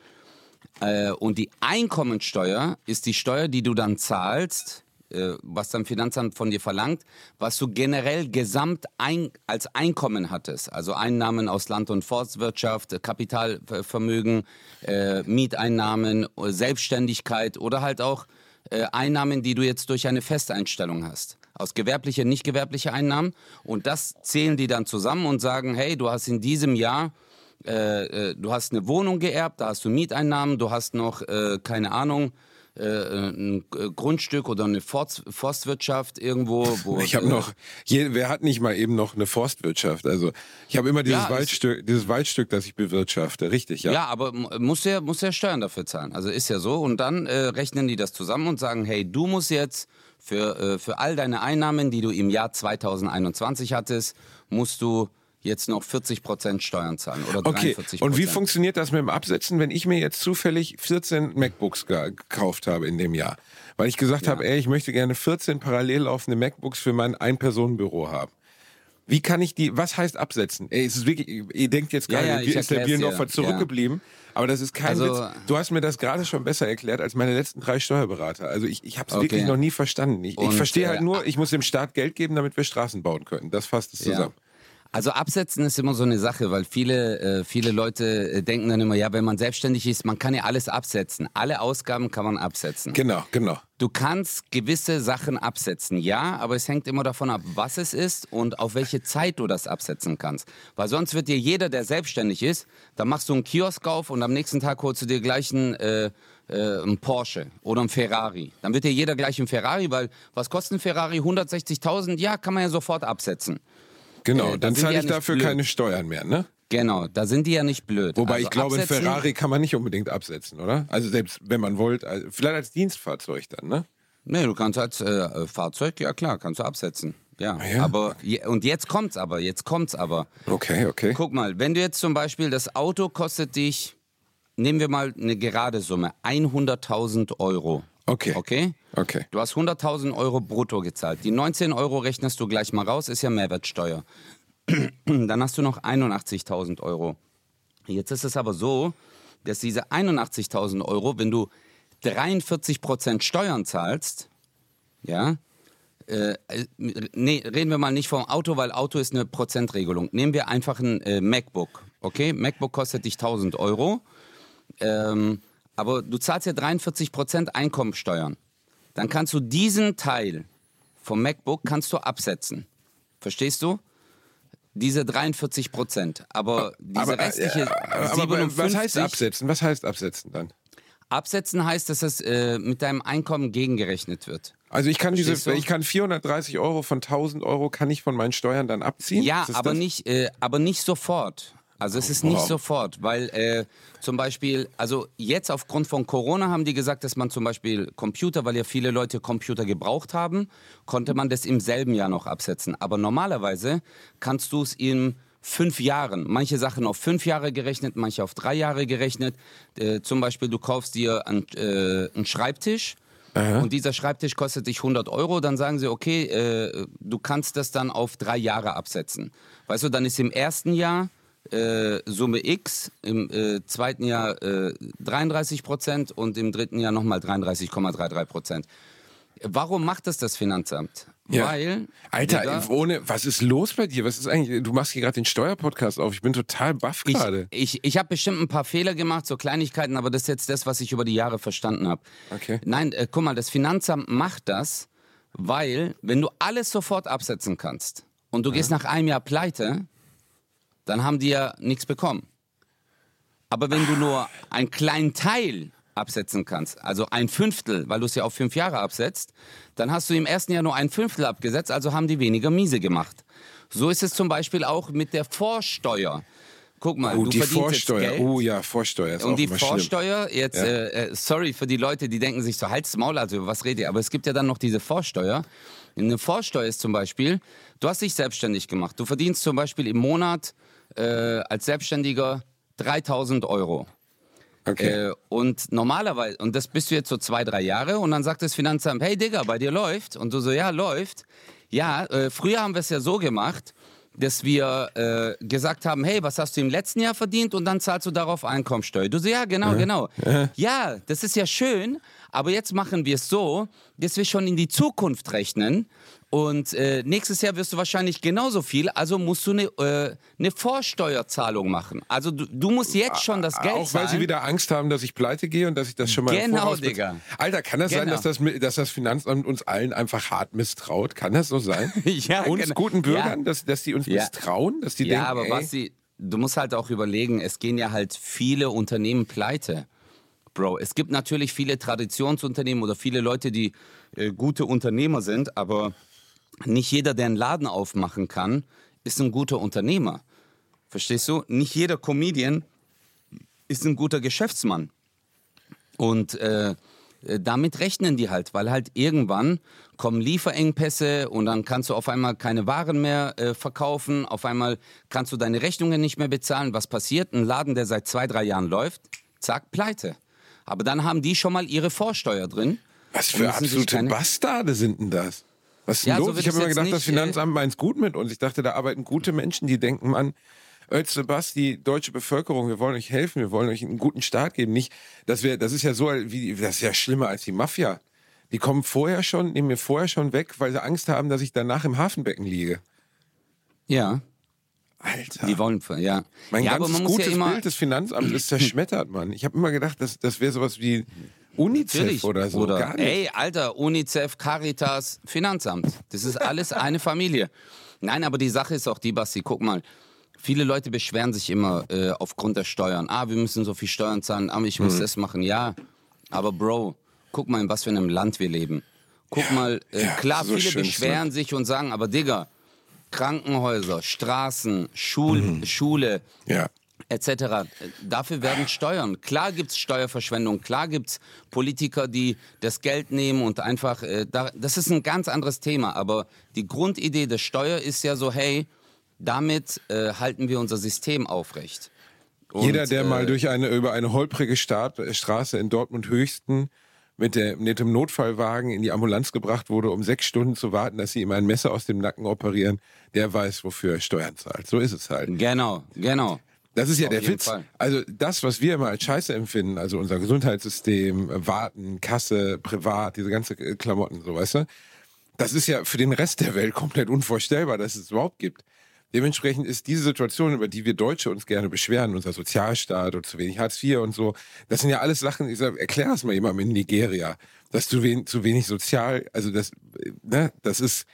Speaker 2: Äh, und die Einkommensteuer ist die Steuer, die du dann zahlst, äh, was dann Finanzamt von dir verlangt, was du generell gesamt ein, als Einkommen hattest. Also Einnahmen aus Land- und Forstwirtschaft, Kapitalvermögen, äh, Mieteinnahmen, Selbstständigkeit oder halt auch äh, Einnahmen, die du jetzt durch eine Festeinstellung hast. Aus gewerbliche, nicht gewerbliche Einnahmen. Und das zählen die dann zusammen und sagen, hey, du hast in diesem Jahr äh, äh, du hast eine Wohnung geerbt, da hast du Mieteinnahmen, du hast noch, äh, keine Ahnung, äh, ein Grundstück oder eine Forst, Forstwirtschaft irgendwo. Wo,
Speaker 1: Ich habe
Speaker 2: äh,
Speaker 1: noch, je, wer hat nicht mal eben noch eine Forstwirtschaft? Also ich habe immer dieses
Speaker 2: Ja, es-
Speaker 1: Waldstück, dieses Waldstück, das ich bewirtschafte, richtig, ja.
Speaker 2: Ja, aber muss ja, muss ja Steuern dafür zahlen. Also ist ja so. Und dann äh, rechnen die das zusammen und sagen, hey, du musst jetzt für, äh, für all deine Einnahmen, die du im Jahr 2021 hattest, musst du jetzt noch 40 Prozent Steuern zahlen oder
Speaker 1: Okay,
Speaker 2: 43
Speaker 1: und wie funktioniert das mit dem Absetzen, wenn ich mir jetzt zufällig 14 MacBooks ge- gekauft habe in dem Jahr? Weil ich gesagt habe, ey, ich möchte gerne 14 parallel laufende MacBooks für mein Ein-Personen-Büro haben. Wie kann ich die, was heißt absetzen? Ey, es ist wirklich, ihr denkt jetzt
Speaker 2: Ja,
Speaker 1: gerade,
Speaker 2: ja,
Speaker 1: wie ist der Bierendorfer zurückgeblieben? Aber das ist kein
Speaker 2: Also-
Speaker 1: Witz. Du hast mir das gerade schon besser erklärt als meine letzten drei Steuerberater. Also ich, ich habe es
Speaker 2: Okay.
Speaker 1: wirklich noch nie verstanden. Ich, ich verstehe halt
Speaker 2: äh,
Speaker 1: nur, ich muss dem Staat Geld geben, damit wir Straßen bauen können. Das fasst es zusammen.
Speaker 2: Also absetzen ist immer so eine Sache, weil viele, äh, viele Leute äh, denken dann immer, ja, wenn man selbstständig ist, man kann ja alles absetzen. Alle Ausgaben kann man absetzen.
Speaker 1: Genau, genau.
Speaker 2: Du kannst gewisse Sachen absetzen, ja, aber es hängt immer davon ab, was es ist und auf welche Zeit du das absetzen kannst. Weil sonst wird dir jeder, der selbstständig ist, dann machst du einen Kiosk auf und am nächsten Tag holst du dir gleich einen, äh, äh, einen Porsche oder einen Ferrari. Dann wird dir jeder gleich einen Ferrari, weil was kostet ein Ferrari? 160.000? Ja, kann man ja sofort absetzen.
Speaker 1: Genau,
Speaker 2: Äh,
Speaker 1: dann
Speaker 2: sind
Speaker 1: zahle ich
Speaker 2: ja
Speaker 1: dafür
Speaker 2: blöd.
Speaker 1: keine Steuern mehr, ne?
Speaker 2: Genau, da sind die ja nicht blöd.
Speaker 1: Wobei
Speaker 2: Also
Speaker 1: ich glaube, ein
Speaker 2: absetzen-
Speaker 1: Ferrari kann man nicht unbedingt absetzen, oder? Also selbst wenn man wollte, also vielleicht als Dienstfahrzeug dann, ne?
Speaker 2: Nee, du kannst als äh, Fahrzeug, ja klar, kannst du absetzen. Ja,
Speaker 1: Ah ja?
Speaker 2: aber und jetzt kommt's aber, jetzt kommt's aber.
Speaker 1: Okay, okay.
Speaker 2: Guck mal, wenn du jetzt zum Beispiel das Auto kostet dich, nehmen wir mal eine gerade Summe, 100.000 Euro.
Speaker 1: Okay.
Speaker 2: Okay?
Speaker 1: Okay.
Speaker 2: Du hast 100.000 Euro brutto gezahlt. Die 19 Euro rechnest du gleich mal raus, ist ja Mehrwertsteuer. Dann hast du noch 81.000 Euro. Jetzt ist es aber so, dass diese 81.000 Euro, wenn du 43% Steuern zahlst, ja, äh, äh, nee, reden wir mal nicht vom Auto, weil Auto ist eine Prozentregelung. Nehmen wir einfach ein äh, MacBook, okay? MacBook kostet dich 1000 Euro, ähm, aber du zahlst ja 43% Einkommensteuern. Dann kannst du diesen Teil vom MacBook kannst du absetzen. Verstehst du? diese 43 Prozent. Aber diese
Speaker 1: aber,
Speaker 2: restliche
Speaker 1: aber,
Speaker 2: 57,
Speaker 1: was heißt absetzen? Was heißt absetzen dann?
Speaker 2: Absetzen heißt, dass es äh, mit deinem Einkommen gegengerechnet wird.
Speaker 1: Also ich kann diese,
Speaker 2: Verstehst du?
Speaker 1: ich kann 430 Euro von 1000 Euro kann ich von meinen Steuern dann abziehen.
Speaker 2: Ja,
Speaker 1: das
Speaker 2: aber
Speaker 1: das?
Speaker 2: nicht, äh, aber nicht sofort. Also es ist nicht
Speaker 1: Wow.
Speaker 2: sofort, weil äh, zum Beispiel, also jetzt aufgrund von Corona haben die gesagt, dass man zum Beispiel Computer, weil ja viele Leute Computer gebraucht haben, konnte man das im selben Jahr noch absetzen. Aber normalerweise kannst du es in fünf Jahren, manche Sachen auf fünf Jahre gerechnet, manche auf drei Jahre gerechnet. Äh, zum Beispiel, du kaufst dir einen, äh, einen Schreibtisch. Und dieser Schreibtisch kostet dich 100 Euro, dann sagen sie, okay, äh, du kannst das dann auf drei Jahre absetzen. Weißt du, dann ist im ersten Jahr äh, Summe X, im äh, zweiten Jahr äh, 33 Prozent und im dritten Jahr nochmal 33,33 Prozent. Warum macht das das Finanzamt?
Speaker 1: Ja.
Speaker 2: Weil,
Speaker 1: Alter,
Speaker 2: Digga,
Speaker 1: ohne, was ist los bei dir? Was ist eigentlich, du machst hier gerade den Steuerpodcast auf. Ich bin total baff
Speaker 2: ich,
Speaker 1: gerade.
Speaker 2: ich, ich habe bestimmt ein paar Fehler gemacht, so Kleinigkeiten, aber das ist jetzt das, was ich über die Jahre verstanden habe.
Speaker 1: Okay.
Speaker 2: Nein, äh, guck mal, das Finanzamt macht das, weil wenn du alles sofort absetzen kannst und du gehst nach einem Jahr pleite, dann haben die ja nichts bekommen. Aber wenn du nur einen kleinen Teil absetzen kannst, also ein Fünftel, weil du es ja auf fünf Jahre absetzt, dann hast du im ersten Jahr nur ein Fünftel abgesetzt, also haben die weniger miese gemacht. So ist es zum Beispiel auch mit der Vorsteuer. Guck mal,
Speaker 1: Oh,
Speaker 2: du
Speaker 1: die
Speaker 2: verdienst jetzt
Speaker 1: Vorsteuer.
Speaker 2: Geld.
Speaker 1: Oh ja, Vorsteuer ist
Speaker 2: Und
Speaker 1: auch
Speaker 2: die
Speaker 1: immer schlimm.
Speaker 2: Vorsteuer, jetzt,
Speaker 1: Ja.
Speaker 2: äh, äh, sorry für die Leute, die denken sich so, halt's Maul, also über was redet ihr? Aber es gibt ja dann noch diese Vorsteuer. Eine Vorsteuer ist zum Beispiel, du hast dich selbstständig gemacht. Du verdienst zum Beispiel im Monat äh, als Selbstständiger 3000 Euro.
Speaker 1: Okay.
Speaker 2: Äh, und normalerweise, und das bist du jetzt so zwei, drei Jahre, und dann sagt das Finanzamt, hey Digga, bei dir läuft. Und du so, ja, läuft. Ja, äh, früher haben wir es ja so gemacht, dass wir äh, gesagt haben, hey, was hast du im letzten Jahr verdient? Und dann zahlst du darauf Einkommensteuer. Du so, ja, genau, genau. Ja, das ist ja schön, aber jetzt machen wir es so, dass wir schon in die Zukunft rechnen. Und äh, nächstes Jahr wirst du wahrscheinlich genauso viel, also musst du eine, äh, eine Vorsteuerzahlung machen. Also du, du musst jetzt schon das Geld
Speaker 1: Auch weil sie
Speaker 2: zahlen.
Speaker 1: wieder Angst haben, dass ich pleite gehe und dass ich das schon mal
Speaker 2: Genau, Digga.
Speaker 1: Alter, kann das sein,
Speaker 2: Genau.
Speaker 1: dass das, dass das Finanzamt uns allen einfach hart misstraut? Kann das so sein?
Speaker 2: Ja,
Speaker 1: uns
Speaker 2: genau.
Speaker 1: guten Bürgern,
Speaker 2: Ja.
Speaker 1: dass, dass die uns
Speaker 2: Ja.
Speaker 1: misstrauen? Dass die
Speaker 2: ja,
Speaker 1: denken,
Speaker 2: aber
Speaker 1: ey,
Speaker 2: was sie, du musst halt auch überlegen, es gehen ja halt viele Unternehmen pleite. Bro, es gibt natürlich viele Traditionsunternehmen oder viele Leute, die äh, gute Unternehmer sind, aber nicht jeder, der einen Laden aufmachen kann, ist ein guter Unternehmer. Verstehst du? Nicht jeder Comedian ist ein guter Geschäftsmann. Und äh, äh, damit rechnen die halt, weil halt irgendwann kommen Lieferengpässe und dann kannst du auf einmal keine Waren mehr äh, verkaufen, auf einmal kannst du deine Rechnungen nicht mehr bezahlen. Was passiert? Ein Laden, der seit zwei, drei Jahren läuft, zack, pleite. Aber dann haben die schon mal ihre Vorsteuer drin.
Speaker 1: was für absolute
Speaker 2: keine-
Speaker 1: Bastarde sind denn das? Was ist denn
Speaker 2: Ja, so
Speaker 1: los?
Speaker 2: wird
Speaker 1: ich habe
Speaker 2: es
Speaker 1: immer gedacht, das
Speaker 2: nicht, äh,
Speaker 1: Finanzamt meint's gut mit uns. Ich dachte, da arbeiten gute Menschen, die denken, Mann, Özle die deutsche Bevölkerung, wir wollen euch helfen, wir wollen euch einen guten Start geben. Nicht, dass wir, das ist ja so, wie, das ist ja schlimmer als die Mafia. Die kommen vorher schon, nehmen mir vorher schon weg, weil sie Angst haben, dass ich danach im Hafenbecken liege.
Speaker 2: Ja,
Speaker 1: Alter.
Speaker 2: die wollen, ja.
Speaker 1: mein
Speaker 2: ja,
Speaker 1: ganzes gutes
Speaker 2: ja
Speaker 1: Bild des Finanzamts ist zerschmettert, Mann. Ich habe immer gedacht, das, das wäre sowas wie UNICEF
Speaker 2: Natürlich,
Speaker 1: oder so.
Speaker 2: Bruder.
Speaker 1: Gar nicht.
Speaker 2: Ey, Alter, UNICEF, Caritas, Finanzamt. Das ist alles eine Familie. Nein, aber die Sache ist auch die, Basti, guck mal. Viele Leute beschweren sich immer äh, aufgrund der Steuern. Ah, wir müssen so viel Steuern zahlen, ah, ich
Speaker 1: Mhm.
Speaker 2: muss das machen. Ja, aber Bro, guck mal, in was für einem Land wir leben. Guck mal, äh,
Speaker 1: ja,
Speaker 2: klar,
Speaker 1: so
Speaker 2: viele beschweren sich und sagen, aber Digga, Krankenhäuser, Straßen, Schul
Speaker 1: Mhm.
Speaker 2: Schule,
Speaker 1: Ja.
Speaker 2: Etc. Dafür werden Steuern. Klar gibt's Steuerverschwendung, klar gibt's Politiker, die das Geld nehmen und einfach, äh, da, das ist ein ganz anderes Thema, aber die Grundidee der Steuer ist ja so, hey, damit äh, halten wir unser System aufrecht. Und,
Speaker 1: Jeder, der
Speaker 2: äh,
Speaker 1: mal durch eine, über eine holprige Start, äh, Straße in Dortmund Höchsten mit, der, mit dem Notfallwagen in die Ambulanz gebracht wurde, um sechs Stunden zu warten, dass sie ihm ein Messer aus dem Nacken operieren, der weiß, wofür er Steuern zahlt. So ist es halt.
Speaker 2: Genau, genau.
Speaker 1: Das ist ja
Speaker 2: Auf
Speaker 1: der Witz.
Speaker 2: Fall.
Speaker 1: Also das, was wir immer als Scheiße empfinden, also unser Gesundheitssystem, Warten, Kasse, Privat, diese ganze äh, Klamotten, so weißt du, das ist ja für den Rest der Welt komplett unvorstellbar, dass es überhaupt gibt. Dementsprechend ist diese Situation, über die wir Deutsche uns gerne beschweren, unser Sozialstaat und zu wenig Hartz IV und so, das sind ja alles Sachen, ich sag, erklär das mal jemandem in Nigeria, dass zu wenig, zu wenig sozial, also das, äh, ne, das ist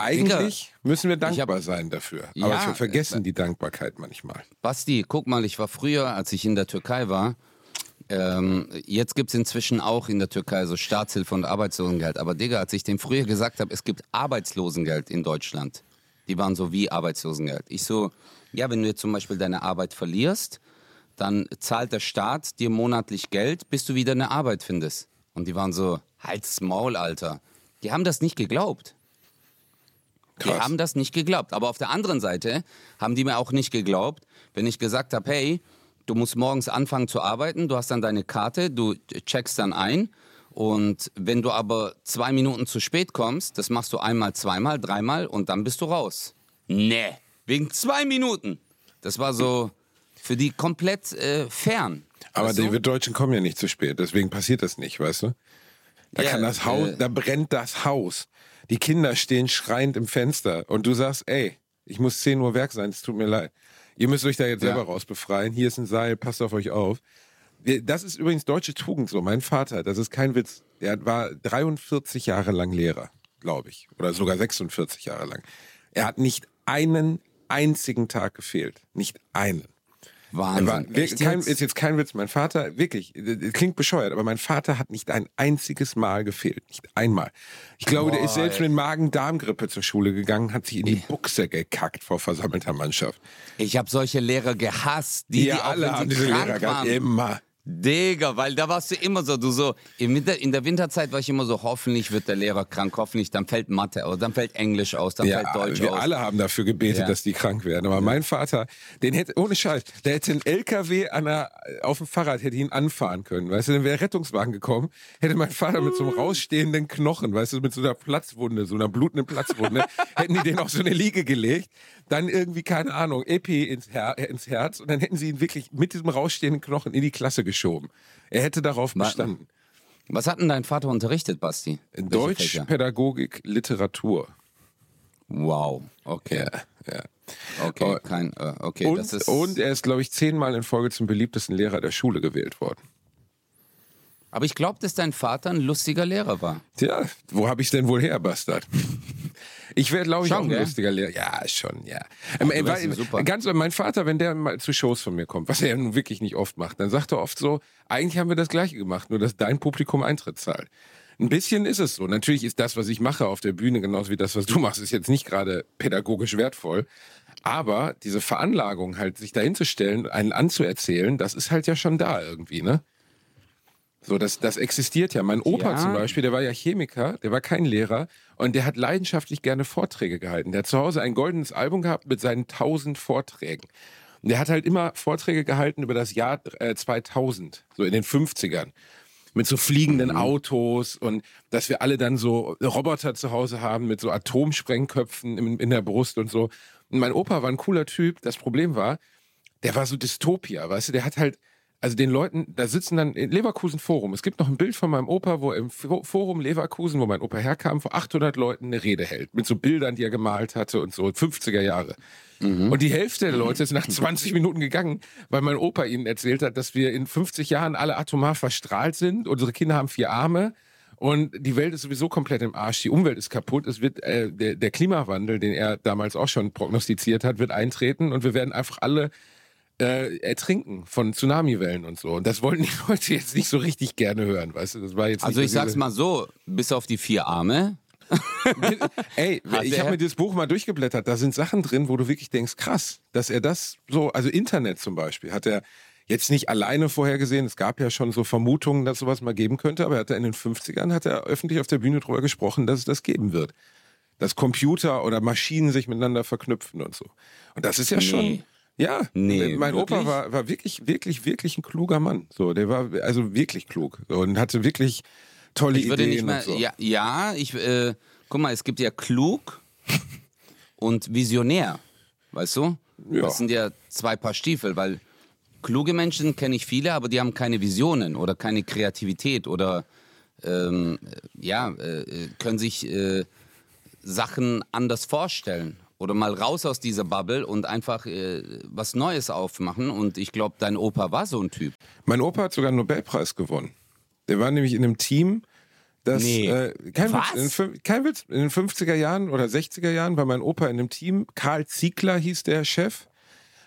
Speaker 1: eigentlich müssen wir
Speaker 2: hab-
Speaker 1: dankbar sein dafür. Aber
Speaker 2: Ja,
Speaker 1: wir vergessen
Speaker 2: äh,
Speaker 1: die Dankbarkeit manchmal.
Speaker 2: Basti, guck mal, ich war früher, als ich in der Türkei war, ähm, jetzt gibt's inzwischen auch in der Türkei so Staatshilfe und Arbeitslosengeld. Aber Digga, als ich dem früher gesagt habe, es gibt Arbeitslosengeld in Deutschland, die waren so wie Arbeitslosengeld. Ich so, ja, wenn du jetzt zum Beispiel deine Arbeit verlierst, dann zahlt der Staat dir monatlich Geld, bis du wieder eine Arbeit findest. Und die waren so, halt's Maul, Alter. Die haben das nicht geglaubt. Die
Speaker 1: Krass.
Speaker 2: haben das nicht geglaubt. Aber auf der anderen Seite haben die mir auch nicht geglaubt, wenn ich gesagt habe, hey, du musst morgens anfangen zu arbeiten, du hast dann deine Karte, du checkst dann ein. Und wenn du aber zwei Minuten zu spät kommst, das machst du einmal, zweimal, dreimal und dann bist du raus. Nee, wegen zwei Minuten. Das war so für die komplett äh, fern.
Speaker 1: Aber
Speaker 2: Weißt du?
Speaker 1: die Deutschen kommen ja nicht zu spät, deswegen passiert das nicht, weißt du? Da
Speaker 2: Ja,
Speaker 1: kann das Haus,
Speaker 2: äh,
Speaker 1: da brennt das Haus. Die Kinder stehen schreiend im Fenster und du sagst, ey, ich muss 10 Uhr Werk sein, es tut mir leid. Ihr müsst euch da jetzt
Speaker 2: Ja.
Speaker 1: selber raus befreien. Hier ist ein Seil, passt auf euch auf. Das ist übrigens deutsche Tugend so. Mein Vater, das ist kein Witz, der war 43 Jahre lang Lehrer, glaube ich. Oder sogar 46 Jahre lang. Er hat nicht einen einzigen Tag gefehlt. Nicht einen.
Speaker 2: Wahnsinn.
Speaker 1: wir-
Speaker 2: Echt
Speaker 1: kein, ist jetzt kein Witz. Mein Vater, wirklich, äh, klingt bescheuert, aber mein Vater hat nicht ein einziges Mal gefehlt. Nicht einmal. Ich glaube, der ist
Speaker 2: Boah,
Speaker 1: selbst
Speaker 2: ey.
Speaker 1: mit Magen-Darm-Grippe zur Schule gegangen, hat sich in die Buchse gekackt vor versammelter Mannschaft.
Speaker 2: Ich habe solche Lehrer gehasst, die, die
Speaker 1: Wir
Speaker 2: auch
Speaker 1: alle haben diese Lehrer gehabt. Immer.
Speaker 2: Digga, weil da warst du immer so, du so, Winter, in der Winterzeit war ich immer so, hoffentlich wird der Lehrer krank, hoffentlich, dann fällt Mathe aus, dann fällt Englisch aus, dann
Speaker 1: Ja,
Speaker 2: fällt Deutsch
Speaker 1: wir
Speaker 2: aus.
Speaker 1: alle haben dafür gebetet,
Speaker 2: Ja.
Speaker 1: dass die krank werden. Aber mein Vater, den hätte, ohne Scheiß, der hätte einen LKW an der, auf dem Fahrrad hätte ihn anfahren können. Weißt du, dann wäre Rettungswagen gekommen, hätte mein Vater mit so einem rausstehenden Knochen, weißt du, mit so einer Platzwunde, so einer blutenden Platzwunde, hätten die den auf so eine Liege gelegt, dann irgendwie, keine Ahnung, Epi ins, Her ins Herz und dann hätten sie ihn wirklich mit diesem rausstehenden Knochen in die Klasse geschoben. Er hätte darauf
Speaker 2: Ma-
Speaker 1: bestanden.
Speaker 2: Was hat denn dein Vater unterrichtet, Basti?
Speaker 1: Deutsch,
Speaker 2: Fächer?
Speaker 1: Pädagogik, Literatur.
Speaker 2: Wow, okay,
Speaker 1: Ja, ja.
Speaker 2: okay,
Speaker 1: Oh.
Speaker 2: kein, äh, okay,
Speaker 1: Und,
Speaker 2: das ist,
Speaker 1: und er ist, glaube ich, zehnmal in Folge zum beliebtesten Lehrer der Schule gewählt worden.
Speaker 2: aber ich glaube, dass dein Vater ein lustiger Lehrer war.
Speaker 1: Tja, wo habe ich denn wohl her, Bastard? Ich wäre, glaube ich,
Speaker 2: Schon,
Speaker 1: auch ein
Speaker 2: gell?
Speaker 1: lustiger Lehrer. Ja, schon, ja. Ähm, äh, weil,
Speaker 2: super.
Speaker 1: ganz, mein Vater, wenn der mal zu Shows von mir kommt, was er ja nun wirklich nicht oft macht, dann sagt er oft so, eigentlich haben wir das Gleiche gemacht, nur dass dein Publikum Eintritt zahlt. Ein bisschen ist es so. Natürlich ist das, was ich mache auf der Bühne, genauso wie das, was du machst, ist jetzt nicht gerade pädagogisch wertvoll. Aber diese Veranlagung, halt sich dahinzustellen, einen anzuerzählen, das ist halt ja schon da irgendwie, ne? So, das, das existiert ja. Mein Opa
Speaker 2: Ja.
Speaker 1: zum Beispiel, der war ja Chemiker, der war kein Lehrer und der hat leidenschaftlich gerne Vorträge gehalten. Der hat zu Hause ein goldenes Album gehabt mit seinen tausend Vorträgen. Und der hat halt immer Vorträge gehalten über das Jahr äh, 2000, so in den 50ern. Mit so fliegenden Autos und dass wir alle dann so Roboter zu Hause haben mit so Atomsprengköpfen in, in der Brust und so. Und mein Opa war ein cooler Typ. Das Problem war, der war so Dystopia, weißt du, der hat halt, also den Leuten, da sitzen dann in Leverkusen Forum. Es gibt noch ein Bild von meinem Opa, wo er im Fo- Forum Leverkusen, wo mein Opa herkam, vor 800 Leuten eine Rede hält. Mit so Bildern, die er gemalt hatte und so, 50er Jahre. Und die Hälfte der Leute ist nach 20 Minuten gegangen, weil mein Opa ihnen erzählt hat, dass wir in 50 Jahren alle atomar verstrahlt sind. Unsere Kinder haben vier Arme. Und die Welt ist sowieso komplett im Arsch. Die Umwelt ist kaputt. Es wird äh, der, der Klimawandel, den er damals auch schon prognostiziert hat, wird eintreten und wir werden einfach alle äh, ertrinken von Tsunamiwellen und so. Und das wollten die Leute jetzt nicht so richtig gerne hören, weißt du? Das war jetzt
Speaker 2: Also ich sag's mal so, bis auf die vier Arme,
Speaker 1: Ey,
Speaker 2: Hat
Speaker 1: ich habe mir dieses Buch mal durchgeblättert. Da sind Sachen drin, wo du wirklich denkst, krass, dass er das so, also Internet zum Beispiel, hat er jetzt nicht alleine vorhergesehen. Es gab ja schon so Vermutungen, dass sowas mal geben könnte, aber er hat in den 50ern hat er öffentlich auf der Bühne drüber gesprochen, dass es das geben wird. Dass Computer oder Maschinen sich miteinander verknüpfen und so. Und das ist ja schon. Ja,
Speaker 2: Nee,
Speaker 1: mein Opa
Speaker 2: wirklich?
Speaker 1: war, war wirklich, wirklich, wirklich ein kluger Mann. So, der war also wirklich klug und hatte wirklich tolle
Speaker 2: ich würde
Speaker 1: Ideen
Speaker 2: nicht mehr,
Speaker 1: so.
Speaker 2: ja, ja, ich, äh, guck mal, es gibt ja klug und visionär, weißt du?
Speaker 1: Ja.
Speaker 2: Das sind ja zwei Paar Stiefel, weil kluge Menschen kenne ich viele, aber die haben keine Visionen oder keine Kreativität oder ähm, ja, äh, können sich äh, Sachen anders vorstellen oder mal raus aus dieser Bubble und einfach äh, was Neues aufmachen. Und ich glaube, dein Opa war so ein Typ.
Speaker 1: Mein Opa hat sogar einen Nobelpreis gewonnen. Der war nämlich in einem Team, dass
Speaker 2: Nee.
Speaker 1: äh, kein,
Speaker 2: Was?
Speaker 1: Witz, in, kein Witz, in den 50er Jahren oder 60er Jahren war mein Opa in einem Team. Karl Ziegler hieß der Chef.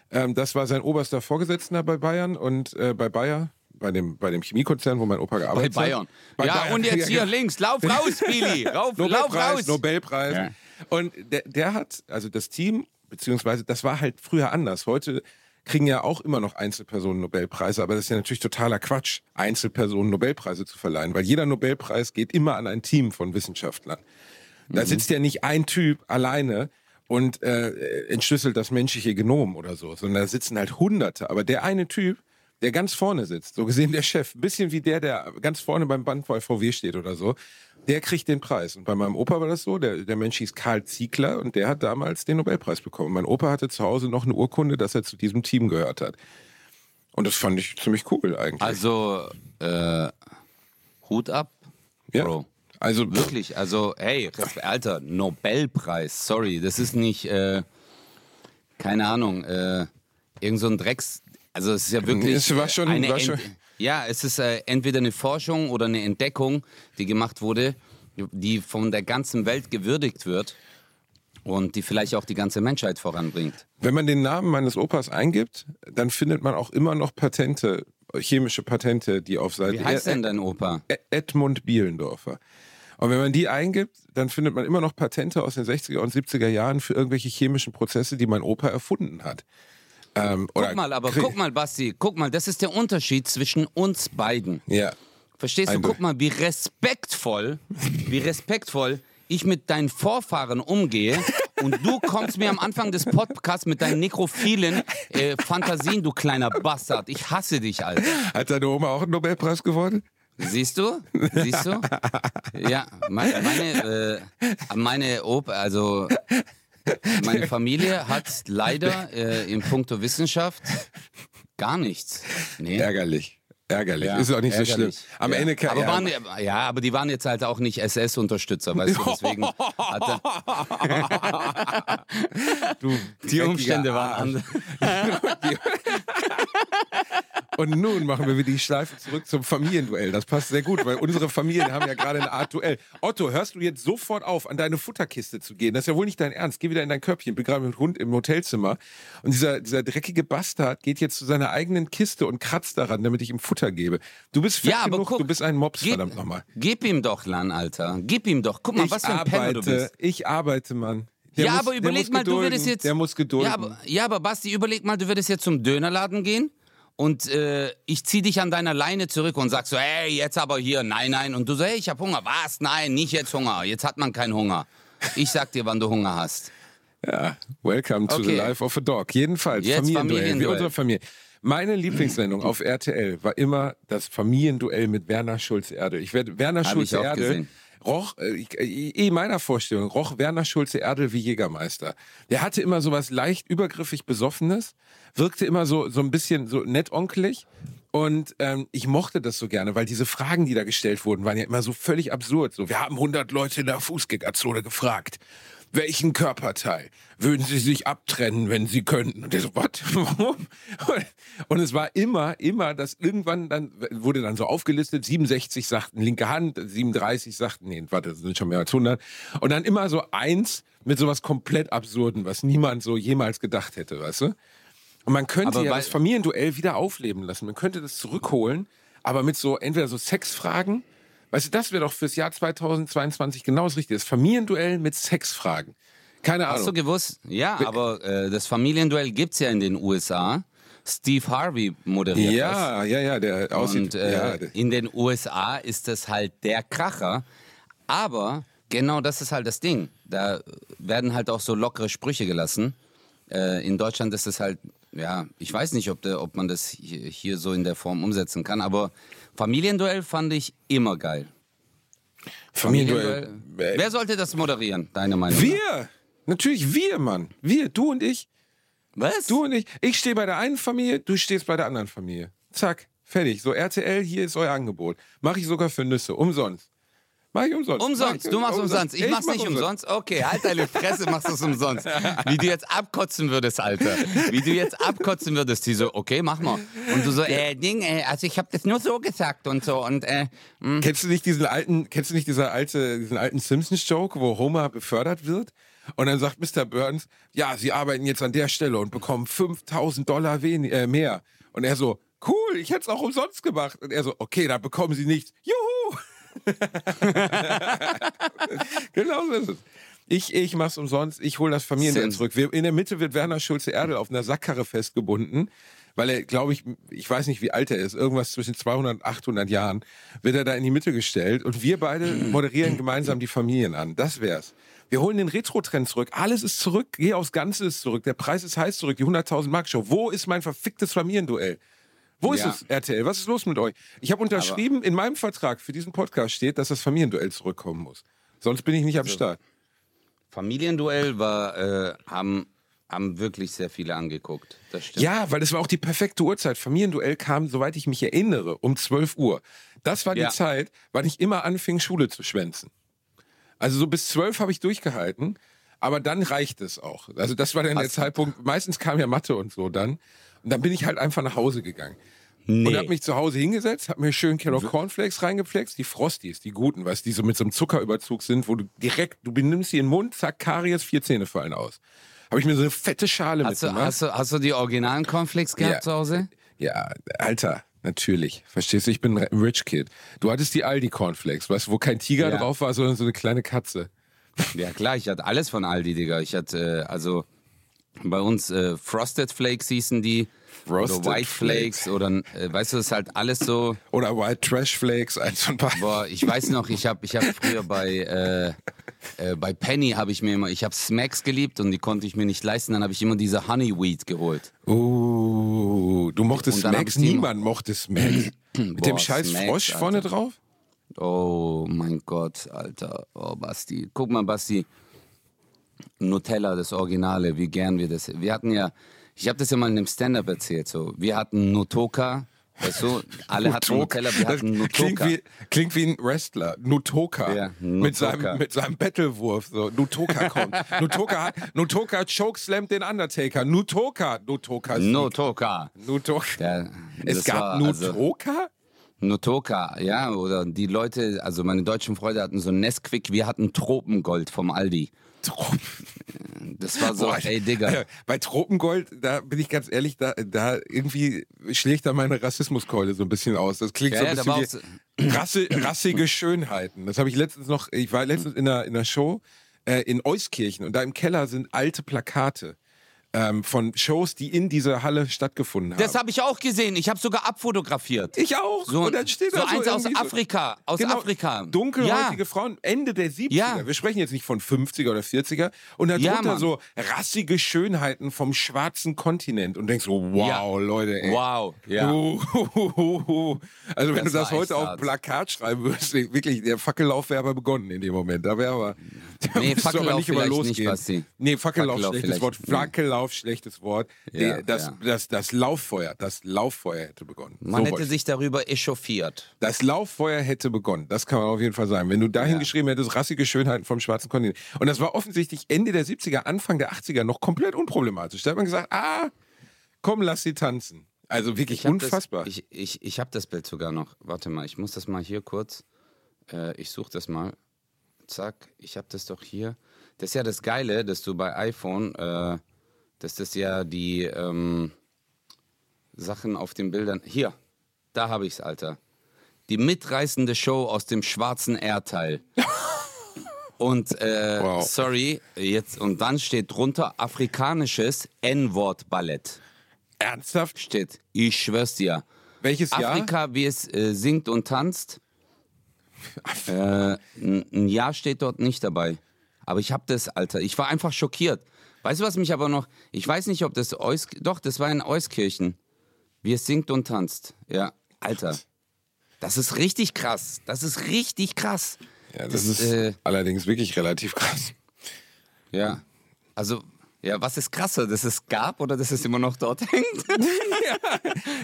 Speaker 1: Ähm, das war sein oberster Vorgesetzter bei Bayern und äh, bei Bayer, bei dem, bei dem Chemiekonzern, wo mein Opa
Speaker 2: Bei
Speaker 1: gearbeitet
Speaker 2: Bayern.
Speaker 1: hat. Bei
Speaker 2: ja,
Speaker 1: Bayern.
Speaker 2: und jetzt hier links. Lauf raus, Billy. Lauf
Speaker 1: Nobelpreis,
Speaker 2: raus.
Speaker 1: Nobelpreis.
Speaker 2: Ja.
Speaker 1: Und der, der hat, also das Team, beziehungsweise das war halt früher anders. Heute kriegen ja auch immer noch Einzelpersonen Nobelpreise, aber das ist ja natürlich totaler Quatsch, Einzelpersonen Nobelpreise zu verleihen, weil jeder Nobelpreis geht immer an ein Team von Wissenschaftlern. Da sitzt ja nicht ein Typ alleine und äh, entschlüsselt das menschliche Genom oder so, sondern da sitzen halt Hunderte. Aber der eine Typ, der ganz vorne sitzt, so gesehen der Chef, ein bisschen wie der, der ganz vorne beim Band bei VW steht oder so, der kriegt den Preis. Und bei meinem Opa war das so, der, der Mensch hieß Karl Ziegler und der hat damals den Nobelpreis bekommen. Mein Opa hatte zu Hause noch eine Urkunde, dass er zu diesem Team gehört hat. Und das fand ich ziemlich cool eigentlich.
Speaker 2: Also, äh, Hut ab,
Speaker 1: ja.
Speaker 2: Bro.
Speaker 1: Also
Speaker 2: Wirklich, also, hey, Alter, Nobelpreis, sorry, das ist nicht, äh, keine Ahnung, äh, irgend so ein Drecks, also es ist ja wirklich
Speaker 1: Es war schon-
Speaker 2: eine
Speaker 1: war schon-
Speaker 2: ja, es ist äh, entweder eine Forschung oder eine Entdeckung, die gemacht wurde, die von der ganzen Welt gewürdigt wird und die vielleicht auch die ganze Menschheit voranbringt.
Speaker 1: Wenn man den Namen meines Opas eingibt, dann findet man auch immer noch Patente, chemische Patente, die auf Seite
Speaker 2: Wie heißt denn dein Opa?
Speaker 1: Ed- Edmund Bielendorfer. Und wenn man die eingibt, dann findet man immer noch Patente aus den 60er und 70er Jahren für irgendwelche chemischen Prozesse, die mein Opa erfunden hat. Ähm,
Speaker 2: Guck mal, aber guck mal, Basti, guck mal, das ist der Unterschied zwischen uns beiden.
Speaker 1: Ja.
Speaker 2: Verstehst du? Guck mal, wie respektvoll, wie respektvoll ich mit deinen Vorfahren umgehe und du kommst mir am Anfang des Podcasts mit deinen nekrophilen äh, Fantasien, du kleiner Bastard. Ich hasse dich, Alter.
Speaker 1: Hat deine Oma auch einen Nobelpreis gewonnen?
Speaker 2: Siehst du? Siehst du? Ja, meine, meine, äh, meine Opa, also meine Familie hat leider äh, in puncto Wissenschaft gar nichts. Nee.
Speaker 1: Ärgerlich. Ärgerlich.
Speaker 2: Ja,
Speaker 1: ist auch nicht so
Speaker 2: ärgerlich.
Speaker 1: schlimm. Am
Speaker 2: ja.
Speaker 1: Ende kann
Speaker 2: aber
Speaker 1: ja,
Speaker 2: waren, ja, aber die waren jetzt halt auch nicht SS-Unterstützer, weißt du, deswegen hatte,
Speaker 1: du
Speaker 2: die Umstände waren anders.
Speaker 1: Und nun machen wir wieder die Schleife zurück zum Familienduell. Das passt sehr gut, weil unsere Familien haben ja gerade eine Art Duell. Otto, hörst du jetzt sofort auf, an deine Futterkiste zu gehen? Das ist ja wohl nicht dein Ernst. Geh wieder in dein Körbchen, bin gerade mit Hund im Hotelzimmer. Und dieser, dieser dreckige Bastard geht jetzt zu seiner eigenen Kiste und kratzt daran, damit ich ihm Futter gebe. Du bist fett
Speaker 2: Ja, aber
Speaker 1: genug,
Speaker 2: guck,
Speaker 1: du bist ein Mops,
Speaker 2: Gib,
Speaker 1: verdammt nochmal.
Speaker 2: gib ihm doch, Lan, Alter. Gib ihm doch. Guck mal,
Speaker 1: Ich
Speaker 2: was für ein Penner du
Speaker 1: arbeite,
Speaker 2: bist.
Speaker 1: ich arbeite, Mann. Der
Speaker 2: ja,
Speaker 1: muss-
Speaker 2: aber überleg mal, du
Speaker 1: gedulden,
Speaker 2: würdest jetzt.
Speaker 1: Der muss gedulden.
Speaker 2: Ja aber, ja, aber Basti, überleg mal, du würdest jetzt zum Dönerladen gehen und äh, ich zieh dich an deiner Leine zurück und sag so, hey, jetzt aber hier, nein, nein. Und du so, hey, ich hab Hunger. Was? Nein, nicht jetzt Hunger. Jetzt hat man keinen Hunger. Ich sag dir, wann du Hunger hast.
Speaker 1: Ja, welcome to the
Speaker 2: Okay.
Speaker 1: life of a dog. Jedenfalls,
Speaker 2: Jetzt
Speaker 1: Familienduell, wie
Speaker 2: Familienduell.
Speaker 1: unsere Familie. Meine Lieblingssendung auf RTL war immer das Familienduell mit Werner Schulze-Erdel. Ich werde Werner
Speaker 2: Hab
Speaker 1: roch, eh in meiner Vorstellung, roch Werner Schulze-Erdel wie Jägermeister. Der hatte immer so was leicht übergriffig Besoffenes, wirkte immer so, so ein bisschen so nett onkelig. Und ähm, ich mochte das so gerne, weil diese Fragen, die da gestellt wurden, waren ja immer so völlig absurd. So, wir haben 100 Leute in der Fußgängerzone gefragt. Welchen Körperteil würden Sie sich abtrennen, wenn Sie könnten? Und der so, was? Warum? Und, es war immer, immer, dass irgendwann dann wurde dann so aufgelistet, 67 sagten linke Hand, 37 sagten, nee, warte, das sind schon mehr als 100. Und dann immer so eins mit sowas komplett Absurden, was niemand so jemals gedacht hätte, weißt du? Und man könnte
Speaker 2: Aber
Speaker 1: ja das Familienduell wieder aufleben lassen. Man könnte das zurückholen, aber mit so entweder so Sexfragen. Weißt du, das wäre doch fürs Jahr 2022 genau das Richtige. Das Familienduell mit Sexfragen. Keine
Speaker 2: Hast du
Speaker 1: Ahnung.
Speaker 2: gewusst? Ja, aber äh, das Familienduell gibt's ja in den USA. Steve Harvey moderiert das.
Speaker 1: Ja, ja, ja, der aussieht.
Speaker 2: Und äh,
Speaker 1: ja, der-
Speaker 2: in den USA ist das halt der Kracher. Aber genau das ist halt das Ding. Da werden halt auch so lockere Sprüche gelassen. Äh, in Deutschland ist es halt, ja, ich weiß nicht, ob, der, ob man das hier, hier so in der Form umsetzen kann, aber Familienduell fand ich immer geil.
Speaker 1: Familienduell. Äh,
Speaker 2: Wer sollte das moderieren, deine Meinung? nach?
Speaker 1: Wir! Natürlich wir, Mann. Wir, du und ich.
Speaker 2: Was?
Speaker 1: Du und ich. Ich stehe bei der einen Familie, du stehst bei der anderen Familie. Zack, fertig. So RTL, hier ist euer Angebot. Mache ich sogar für Nüsse, umsonst. Mach ich umsonst.
Speaker 2: Umsonst,
Speaker 1: ich
Speaker 2: du machst umsonst. Ich, mach's
Speaker 1: mach
Speaker 2: nicht umsonst. Okay, halt deine Fresse, machst du es umsonst. Wie du jetzt abkotzen würdest, Alter. Wie du jetzt abkotzen würdest. Die so, okay, mach mal. Und du so, äh, Ding, äh, also ich habe das nur so gesagt und so. Und, äh, mh.
Speaker 1: Kennst du nicht diesen alten, kennst du nicht dieser alte, diesen alten Simpsons-Joke, wo Homer befördert wird? Und dann sagt Mr. Burns, ja, Sie arbeiten jetzt an der Stelle und bekommen 5000 Dollar äh, mehr. Und er so, cool, ich hätte es auch umsonst gemacht. Und er so, okay, dann bekommen Sie nichts. Juhu! genau so ist es. Ich, ich mach's umsonst, ich hole das Familienduell
Speaker 2: Sinn.
Speaker 1: zurück. Wir, in der Mitte wird Werner Schulze-Erdel auf einer Sackkarre festgebunden, weil er, glaube ich, ich weiß nicht, wie alt er ist, irgendwas zwischen 200 und 800 Jahren, wird er da in die Mitte gestellt und wir beide moderieren gemeinsam die Familien an. Das wär's. Wir holen den Retro-Trend zurück. Alles ist zurück. Geh aufs Ganze ist zurück. Der Preis ist heiß zurück. Die 100.000 Mark Show. Wo ist mein verficktes Familienduell? Wo ist
Speaker 2: Ja.
Speaker 1: es, RTL? Was ist los mit euch? Ich habe unterschrieben, in meinem Vertrag für diesen Podcast steht, dass das Familienduell zurückkommen muss. Sonst bin ich nicht am Start.
Speaker 2: Familienduell war, äh, haben, haben wirklich sehr viele angeguckt. Das stimmt.
Speaker 1: Ja, weil das war auch die perfekte Uhrzeit. Familienduell kam, soweit ich mich erinnere, um 12 Uhr. Das war die
Speaker 2: Ja.
Speaker 1: Zeit, wann ich immer anfing, Schule zu schwänzen. Also so bis 12 habe ich durchgehalten, aber dann reicht es auch. Also das war dann der
Speaker 2: Hast-
Speaker 1: Zeitpunkt, meistens kam ja Mathe und so dann. Und dann bin ich halt einfach nach Hause gegangen. Und
Speaker 2: Nee.
Speaker 1: habe mich zu Hause hingesetzt, habe mir schön Kellogg Cornflakes reingepflext, die Frosties, die guten, weißt die so mit so einem Zuckerüberzug sind, wo du direkt, du benimmst sie in den Mund, zack, Karies, vier Zähne fallen aus. Habe ich mir so eine fette Schale
Speaker 2: Hast du,
Speaker 1: mitgemacht.
Speaker 2: hast, du, hast du die originalen Cornflakes gehabt
Speaker 1: Ja.
Speaker 2: zu Hause?
Speaker 1: Ja, Alter, natürlich. Verstehst du, ich bin ein Rich Kid. Du hattest die Aldi Cornflakes, weißt du, wo kein Tiger
Speaker 2: Ja.
Speaker 1: drauf war, sondern so eine kleine Katze.
Speaker 2: Ja klar, ich hatte alles von Aldi, Digga. Ich hatte, äh, also bei uns äh, Frosted Flakes hießen die.
Speaker 1: Frosted
Speaker 2: oder White
Speaker 1: Flakes.
Speaker 2: Flakes, oder äh, weißt du, das ist halt alles so.
Speaker 1: Oder White Trash Flakes, eins von beiden.
Speaker 2: Boah, ich weiß noch, ich habe ich hab früher bei, äh, äh, bei Penny habe ich mir immer, ich habe Smacks geliebt und die konnte ich mir nicht leisten, dann habe ich immer diese Honeyweed geholt.
Speaker 1: Oh, du mochtest Smacks? Niemand mochte Smacks. Mit dem scheiß
Speaker 2: Smacks,
Speaker 1: Frosch
Speaker 2: Alter.
Speaker 1: vorne drauf?
Speaker 2: Oh mein Gott, Alter. Oh, Basti. Guck mal, Basti. Nutella, das Originale, wie gern wir das. Wir hatten ja, ich habe das ja mal in einem Stand-up erzählt. So, wir hatten Nutoka, weißt du, alle hatten. Nutella, wir hatten
Speaker 1: klingt
Speaker 2: Nutoka.
Speaker 1: wie, klingt wie ein Wrestler. Nutoka.
Speaker 2: Ja,
Speaker 1: Mit,
Speaker 2: Nutoka.
Speaker 1: seinem, mit seinem Battlewurf. So. Nutoka kommt. Nutoka, hat, Nutoka chokeslammt den Undertaker. Nutoka. Nutoka. siegt.
Speaker 2: Nutoka.
Speaker 1: Nutoka.
Speaker 2: Ja,
Speaker 1: es gab
Speaker 2: war also-
Speaker 1: Nutoka?
Speaker 2: Nutoka, ja, oder die Leute, also meine deutschen Freunde hatten so Nesquik, wir hatten Tropengold vom Aldi. Das war so,
Speaker 1: Boah,
Speaker 2: ey Digga.
Speaker 1: Bei Tropengold, da bin ich ganz ehrlich, da, da irgendwie schlägt da meine Rassismuskeule so ein bisschen aus. Das klingt
Speaker 2: Ja,
Speaker 1: so ein bisschen wie Rasse, rassige Schönheiten. Das habe ich letztens noch, ich war letztens in einer, in einer Show äh, in Euskirchen und da im Keller sind alte Plakate ähm, von Shows, die in dieser Halle stattgefunden haben.
Speaker 2: Das habe ich auch gesehen. Ich habe sogar abfotografiert.
Speaker 1: ich auch.
Speaker 2: So,
Speaker 1: und dann steht
Speaker 2: so
Speaker 1: da so
Speaker 2: eins aus
Speaker 1: irgendwie so-
Speaker 2: Afrika. Aus
Speaker 1: Genau,
Speaker 2: Afrika.
Speaker 1: Dunkelhäutige
Speaker 2: Ja.
Speaker 1: Frauen, Ende der 70er.
Speaker 2: Ja.
Speaker 1: Wir sprechen jetzt nicht von 50er oder 40er. Und darunter
Speaker 2: Ja, Mann.
Speaker 1: so rassige Schönheiten vom schwarzen Kontinent. Und denkst so, wow. Leute, ey.
Speaker 2: Wow, ja.
Speaker 1: Also wenn
Speaker 2: Das
Speaker 1: du das heute auf. Plakat schreiben würdest, wirklich, der Fackellauf wäre aber begonnen in dem Moment. Da wäre aber, da
Speaker 2: Nee, Fackellauf
Speaker 1: nicht über
Speaker 2: vielleicht nicht,
Speaker 1: losgehen.
Speaker 2: Basti.
Speaker 1: nee, Fackellauf,
Speaker 2: Fackellauf
Speaker 1: schlechtes Wort. Fackellauf, schlechtes Wort.
Speaker 2: Ja,
Speaker 1: das,
Speaker 2: ja.
Speaker 1: das, das Lauffeuer, das Lauffeuer hätte begonnen.
Speaker 2: Man
Speaker 1: So
Speaker 2: hätte sich darüber echauffiert.
Speaker 1: das Lauffeuer hätte begonnen. Das kann man auf jeden Fall sagen. Wenn du dahin
Speaker 2: Ja.
Speaker 1: geschrieben hättest, rassige Schönheiten vom schwarzen Kontinent. Und das war offensichtlich Ende der 70er, Anfang der 80er noch komplett unproblematisch. Da hat man gesagt, ah, komm, lass sie tanzen. Also wirklich
Speaker 2: Ich
Speaker 1: unfassbar.
Speaker 2: Das, ich ich, ich habe das Bild sogar noch. Warte mal, ich muss das mal hier kurz. Äh, ich suche das mal. Zack, ich habe das doch hier. Das ist ja das Geile, dass du bei iPhone, äh, dass das ja die ähm, Sachen auf den Bildern. Hier, da habe ich's, Alter. Die mitreißende Show aus dem schwarzen Erdteil. Und äh,
Speaker 1: Wow.
Speaker 2: sorry, jetzt und dann steht drunter afrikanisches N-Wort-Ballett
Speaker 1: Ernsthaft?
Speaker 2: steht. Ich schwör's dir.
Speaker 1: Welches Jahr?
Speaker 2: Afrika, wie es äh, singt und tanzt. Äh, ein Jahr steht dort nicht dabei. Aber ich hab das, Alter. Ich war einfach schockiert. Weißt du, was mich aber noch. Ich weiß nicht, ob das Eus. Doch, das war in Euskirchen. Wie es singt und tanzt. Ja, Alter. Das ist richtig krass. Das ist richtig krass.
Speaker 1: Ja, das,
Speaker 2: Das,
Speaker 1: ist
Speaker 2: äh,
Speaker 1: allerdings wirklich relativ krass.
Speaker 2: Ja. Also, Ja, was ist krasser, dass es gab oder dass es immer noch dort hängt?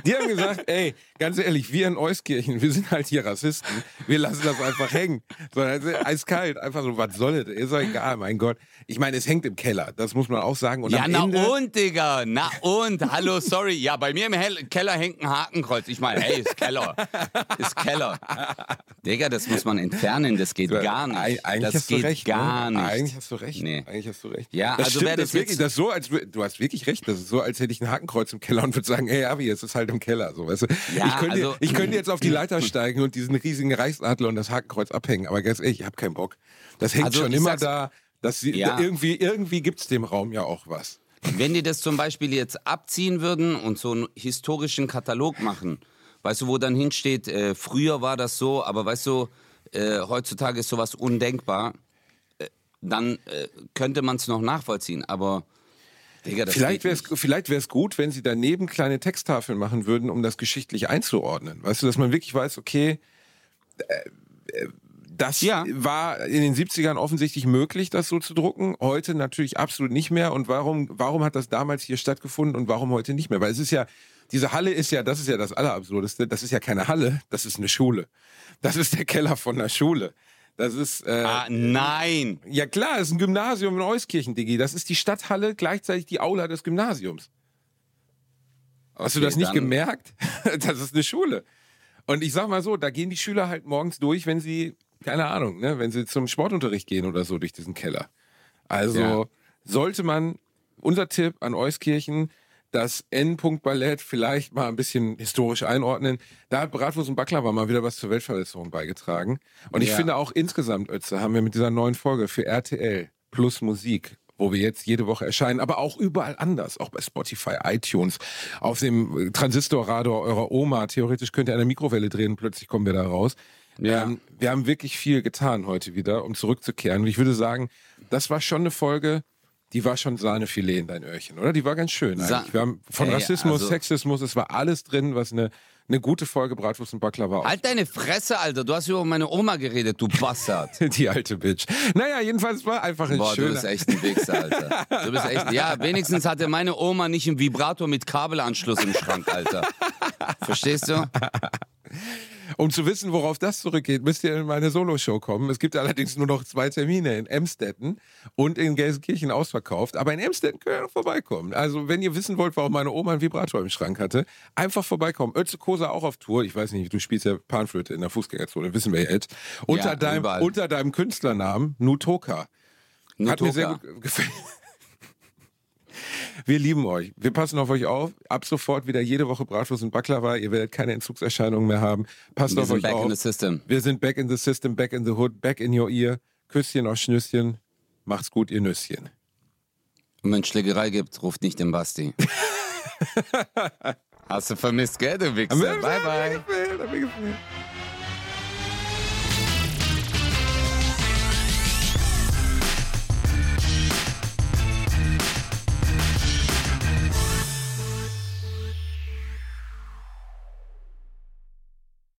Speaker 1: Die haben gesagt, ey, ganz ehrlich, wir in Euskirchen, wir sind halt hier Rassisten. Wir lassen das einfach hängen. So, also, eiskalt, einfach so, was soll das? Ist doch egal, mein Gott. Ich meine, es hängt im Keller, das muss man auch sagen. Und
Speaker 2: ja, na
Speaker 1: Ende,
Speaker 2: und, Digga, na und, hallo, sorry. Ja, bei mir im Hell Keller hängt ein Hakenkreuz. Ich meine, hey, ist Keller. Ist Keller. Digga, das muss man entfernen, das geht gar nicht.
Speaker 1: Eig- Eigentlich
Speaker 2: das
Speaker 1: hast
Speaker 2: geht
Speaker 1: du recht.
Speaker 2: gar
Speaker 1: ne?
Speaker 2: nicht.
Speaker 1: Eigentlich hast du recht.
Speaker 2: Nee.
Speaker 1: Eigentlich hast du recht.
Speaker 2: Ja,
Speaker 1: das
Speaker 2: also
Speaker 1: stimmt,
Speaker 2: wer
Speaker 1: das,
Speaker 2: das
Speaker 1: wirklich, das so, als du hast wirklich recht. Das ist so, als hätte ich ein Hakenkreuz im Keller und würde sagen, ey, Abi, es ist halt im Keller. So, weißt du?
Speaker 2: Ja,
Speaker 1: ich, könnte,
Speaker 2: also-
Speaker 1: ich könnte jetzt auf die Leiter steigen und diesen riesigen Reichsadler und das Hakenkreuz abhängen. Aber ganz ehrlich, ich habe keinen Bock. Das hängt
Speaker 2: Also,
Speaker 1: schon immer da. Sie,
Speaker 2: Ja.
Speaker 1: irgendwie irgendwie gibt es dem Raum ja auch was.
Speaker 2: Wenn die das zum Beispiel jetzt abziehen würden und so einen historischen Katalog machen, weißt du, wo dann hinsteht, äh, früher war das so, aber weißt du, äh, heutzutage ist sowas undenkbar, dann äh, könnte man es noch nachvollziehen. Aber, Digga,
Speaker 1: Vielleicht wäre es vielleicht wär's gut, wenn sie daneben kleine Texttafeln machen würden, um das geschichtlich einzuordnen. Weißt du, dass man wirklich weiß, okay, äh, äh, das
Speaker 2: Ja.
Speaker 1: war in den 70ern offensichtlich möglich, das so zu drucken. Heute natürlich absolut nicht mehr. Und warum, warum hat das damals hier stattgefunden und warum heute nicht mehr? Weil es ist ja, diese Halle ist ja, das ist ja das Allerabsurdeste. Das ist ja keine Halle, das ist eine Schule. Das ist der Keller von einer Schule. Das ist, äh,
Speaker 2: Ah, nein!
Speaker 1: ja klar, ist ein Gymnasium in Euskirchen, Digi. Das ist die Stadthalle, gleichzeitig die Aula des Gymnasiums. Hast du das nicht gemerkt? Das ist eine Schule. Und ich sag mal so, da gehen die Schüler halt morgens durch, wenn sie, keine Ahnung, ne, wenn sie zum Sportunterricht gehen oder so durch diesen Keller. Also
Speaker 2: Ja.
Speaker 1: sollte man, unser Tipp an Euskirchen, das N-Punkt Ballett vielleicht mal ein bisschen historisch einordnen. Da hat Bratwurst und Baklava mal wieder was zur Weltverbesserung beigetragen. Und ich
Speaker 2: Ja.
Speaker 1: finde auch insgesamt, Ötze, haben wir mit dieser neuen Folge für RTL plus Musik wo wir jetzt jede Woche erscheinen, aber auch überall anders, auch bei Spotify, iTunes, auf dem Transistorradar eurer Oma. Theoretisch könnt ihr eine Mikrowelle drehen, plötzlich kommen wir da raus.
Speaker 2: Ja.
Speaker 1: Ähm, wir haben wirklich viel getan heute wieder, um zurückzukehren. Und ich würde sagen, das war schon eine Folge, die war schon Sahnefilet in dein Öhrchen, oder? Die war ganz schön
Speaker 2: Sa-
Speaker 1: eigentlich. Wir haben von Rassismus,
Speaker 2: also-
Speaker 1: Sexismus, es war alles drin, was eine, eine gute Folge Bratwurst und Baklava
Speaker 2: Halt deine Fresse, Alter. Du hast über meine Oma geredet, du Bastard.
Speaker 1: Die alte Bitch. Naja, jedenfalls war einfach ein
Speaker 2: Boah, du
Speaker 1: schöner...
Speaker 2: bist echt ein Wichser, Alter. Du bist echt. Ja, wenigstens hatte meine Oma nicht einen Vibrator mit Kabelanschluss im Schrank, Alter. Verstehst du?
Speaker 1: Um zu wissen, worauf das zurückgeht, müsst ihr in meine Soloshow kommen. Es gibt allerdings nur noch zwei Termine in Emstetten und in Gelsenkirchen ausverkauft. Aber in Emstetten könnt ihr noch vorbeikommen. Also, wenn ihr wissen wollt, warum meine Oma einen Vibrator im Schrank hatte, einfach vorbeikommen. Ötze Kosa auch auf Tour. Ich weiß nicht, du spielst ja Panflöte in der Fußgängerzone, wissen wir jetzt. Unter,
Speaker 2: Ja,
Speaker 1: deinem, unter deinem Künstlernamen Nutoka. Hat mir sehr
Speaker 2: Nutoka.
Speaker 1: gut gefallen. Wir lieben euch. Wir passen auf euch auf. Ab sofort wieder jede Woche Bratwurst und Baklava. Ihr werdet keine Entzugserscheinungen mehr haben. Passt
Speaker 2: Wir
Speaker 1: auf
Speaker 2: sind
Speaker 1: euch
Speaker 2: back
Speaker 1: auf.
Speaker 2: in the system.
Speaker 1: Wir sind back in the system, back in the hood, back in your ear. Küsschen aus Schnüsschen. Macht's gut, ihr Nüsschen.
Speaker 2: Und wenn es Schlägerei gibt, ruft nicht den Basti. Hast du vermisst, gell, du Wichser? Bye, bye.
Speaker 1: Mir mir gefallen.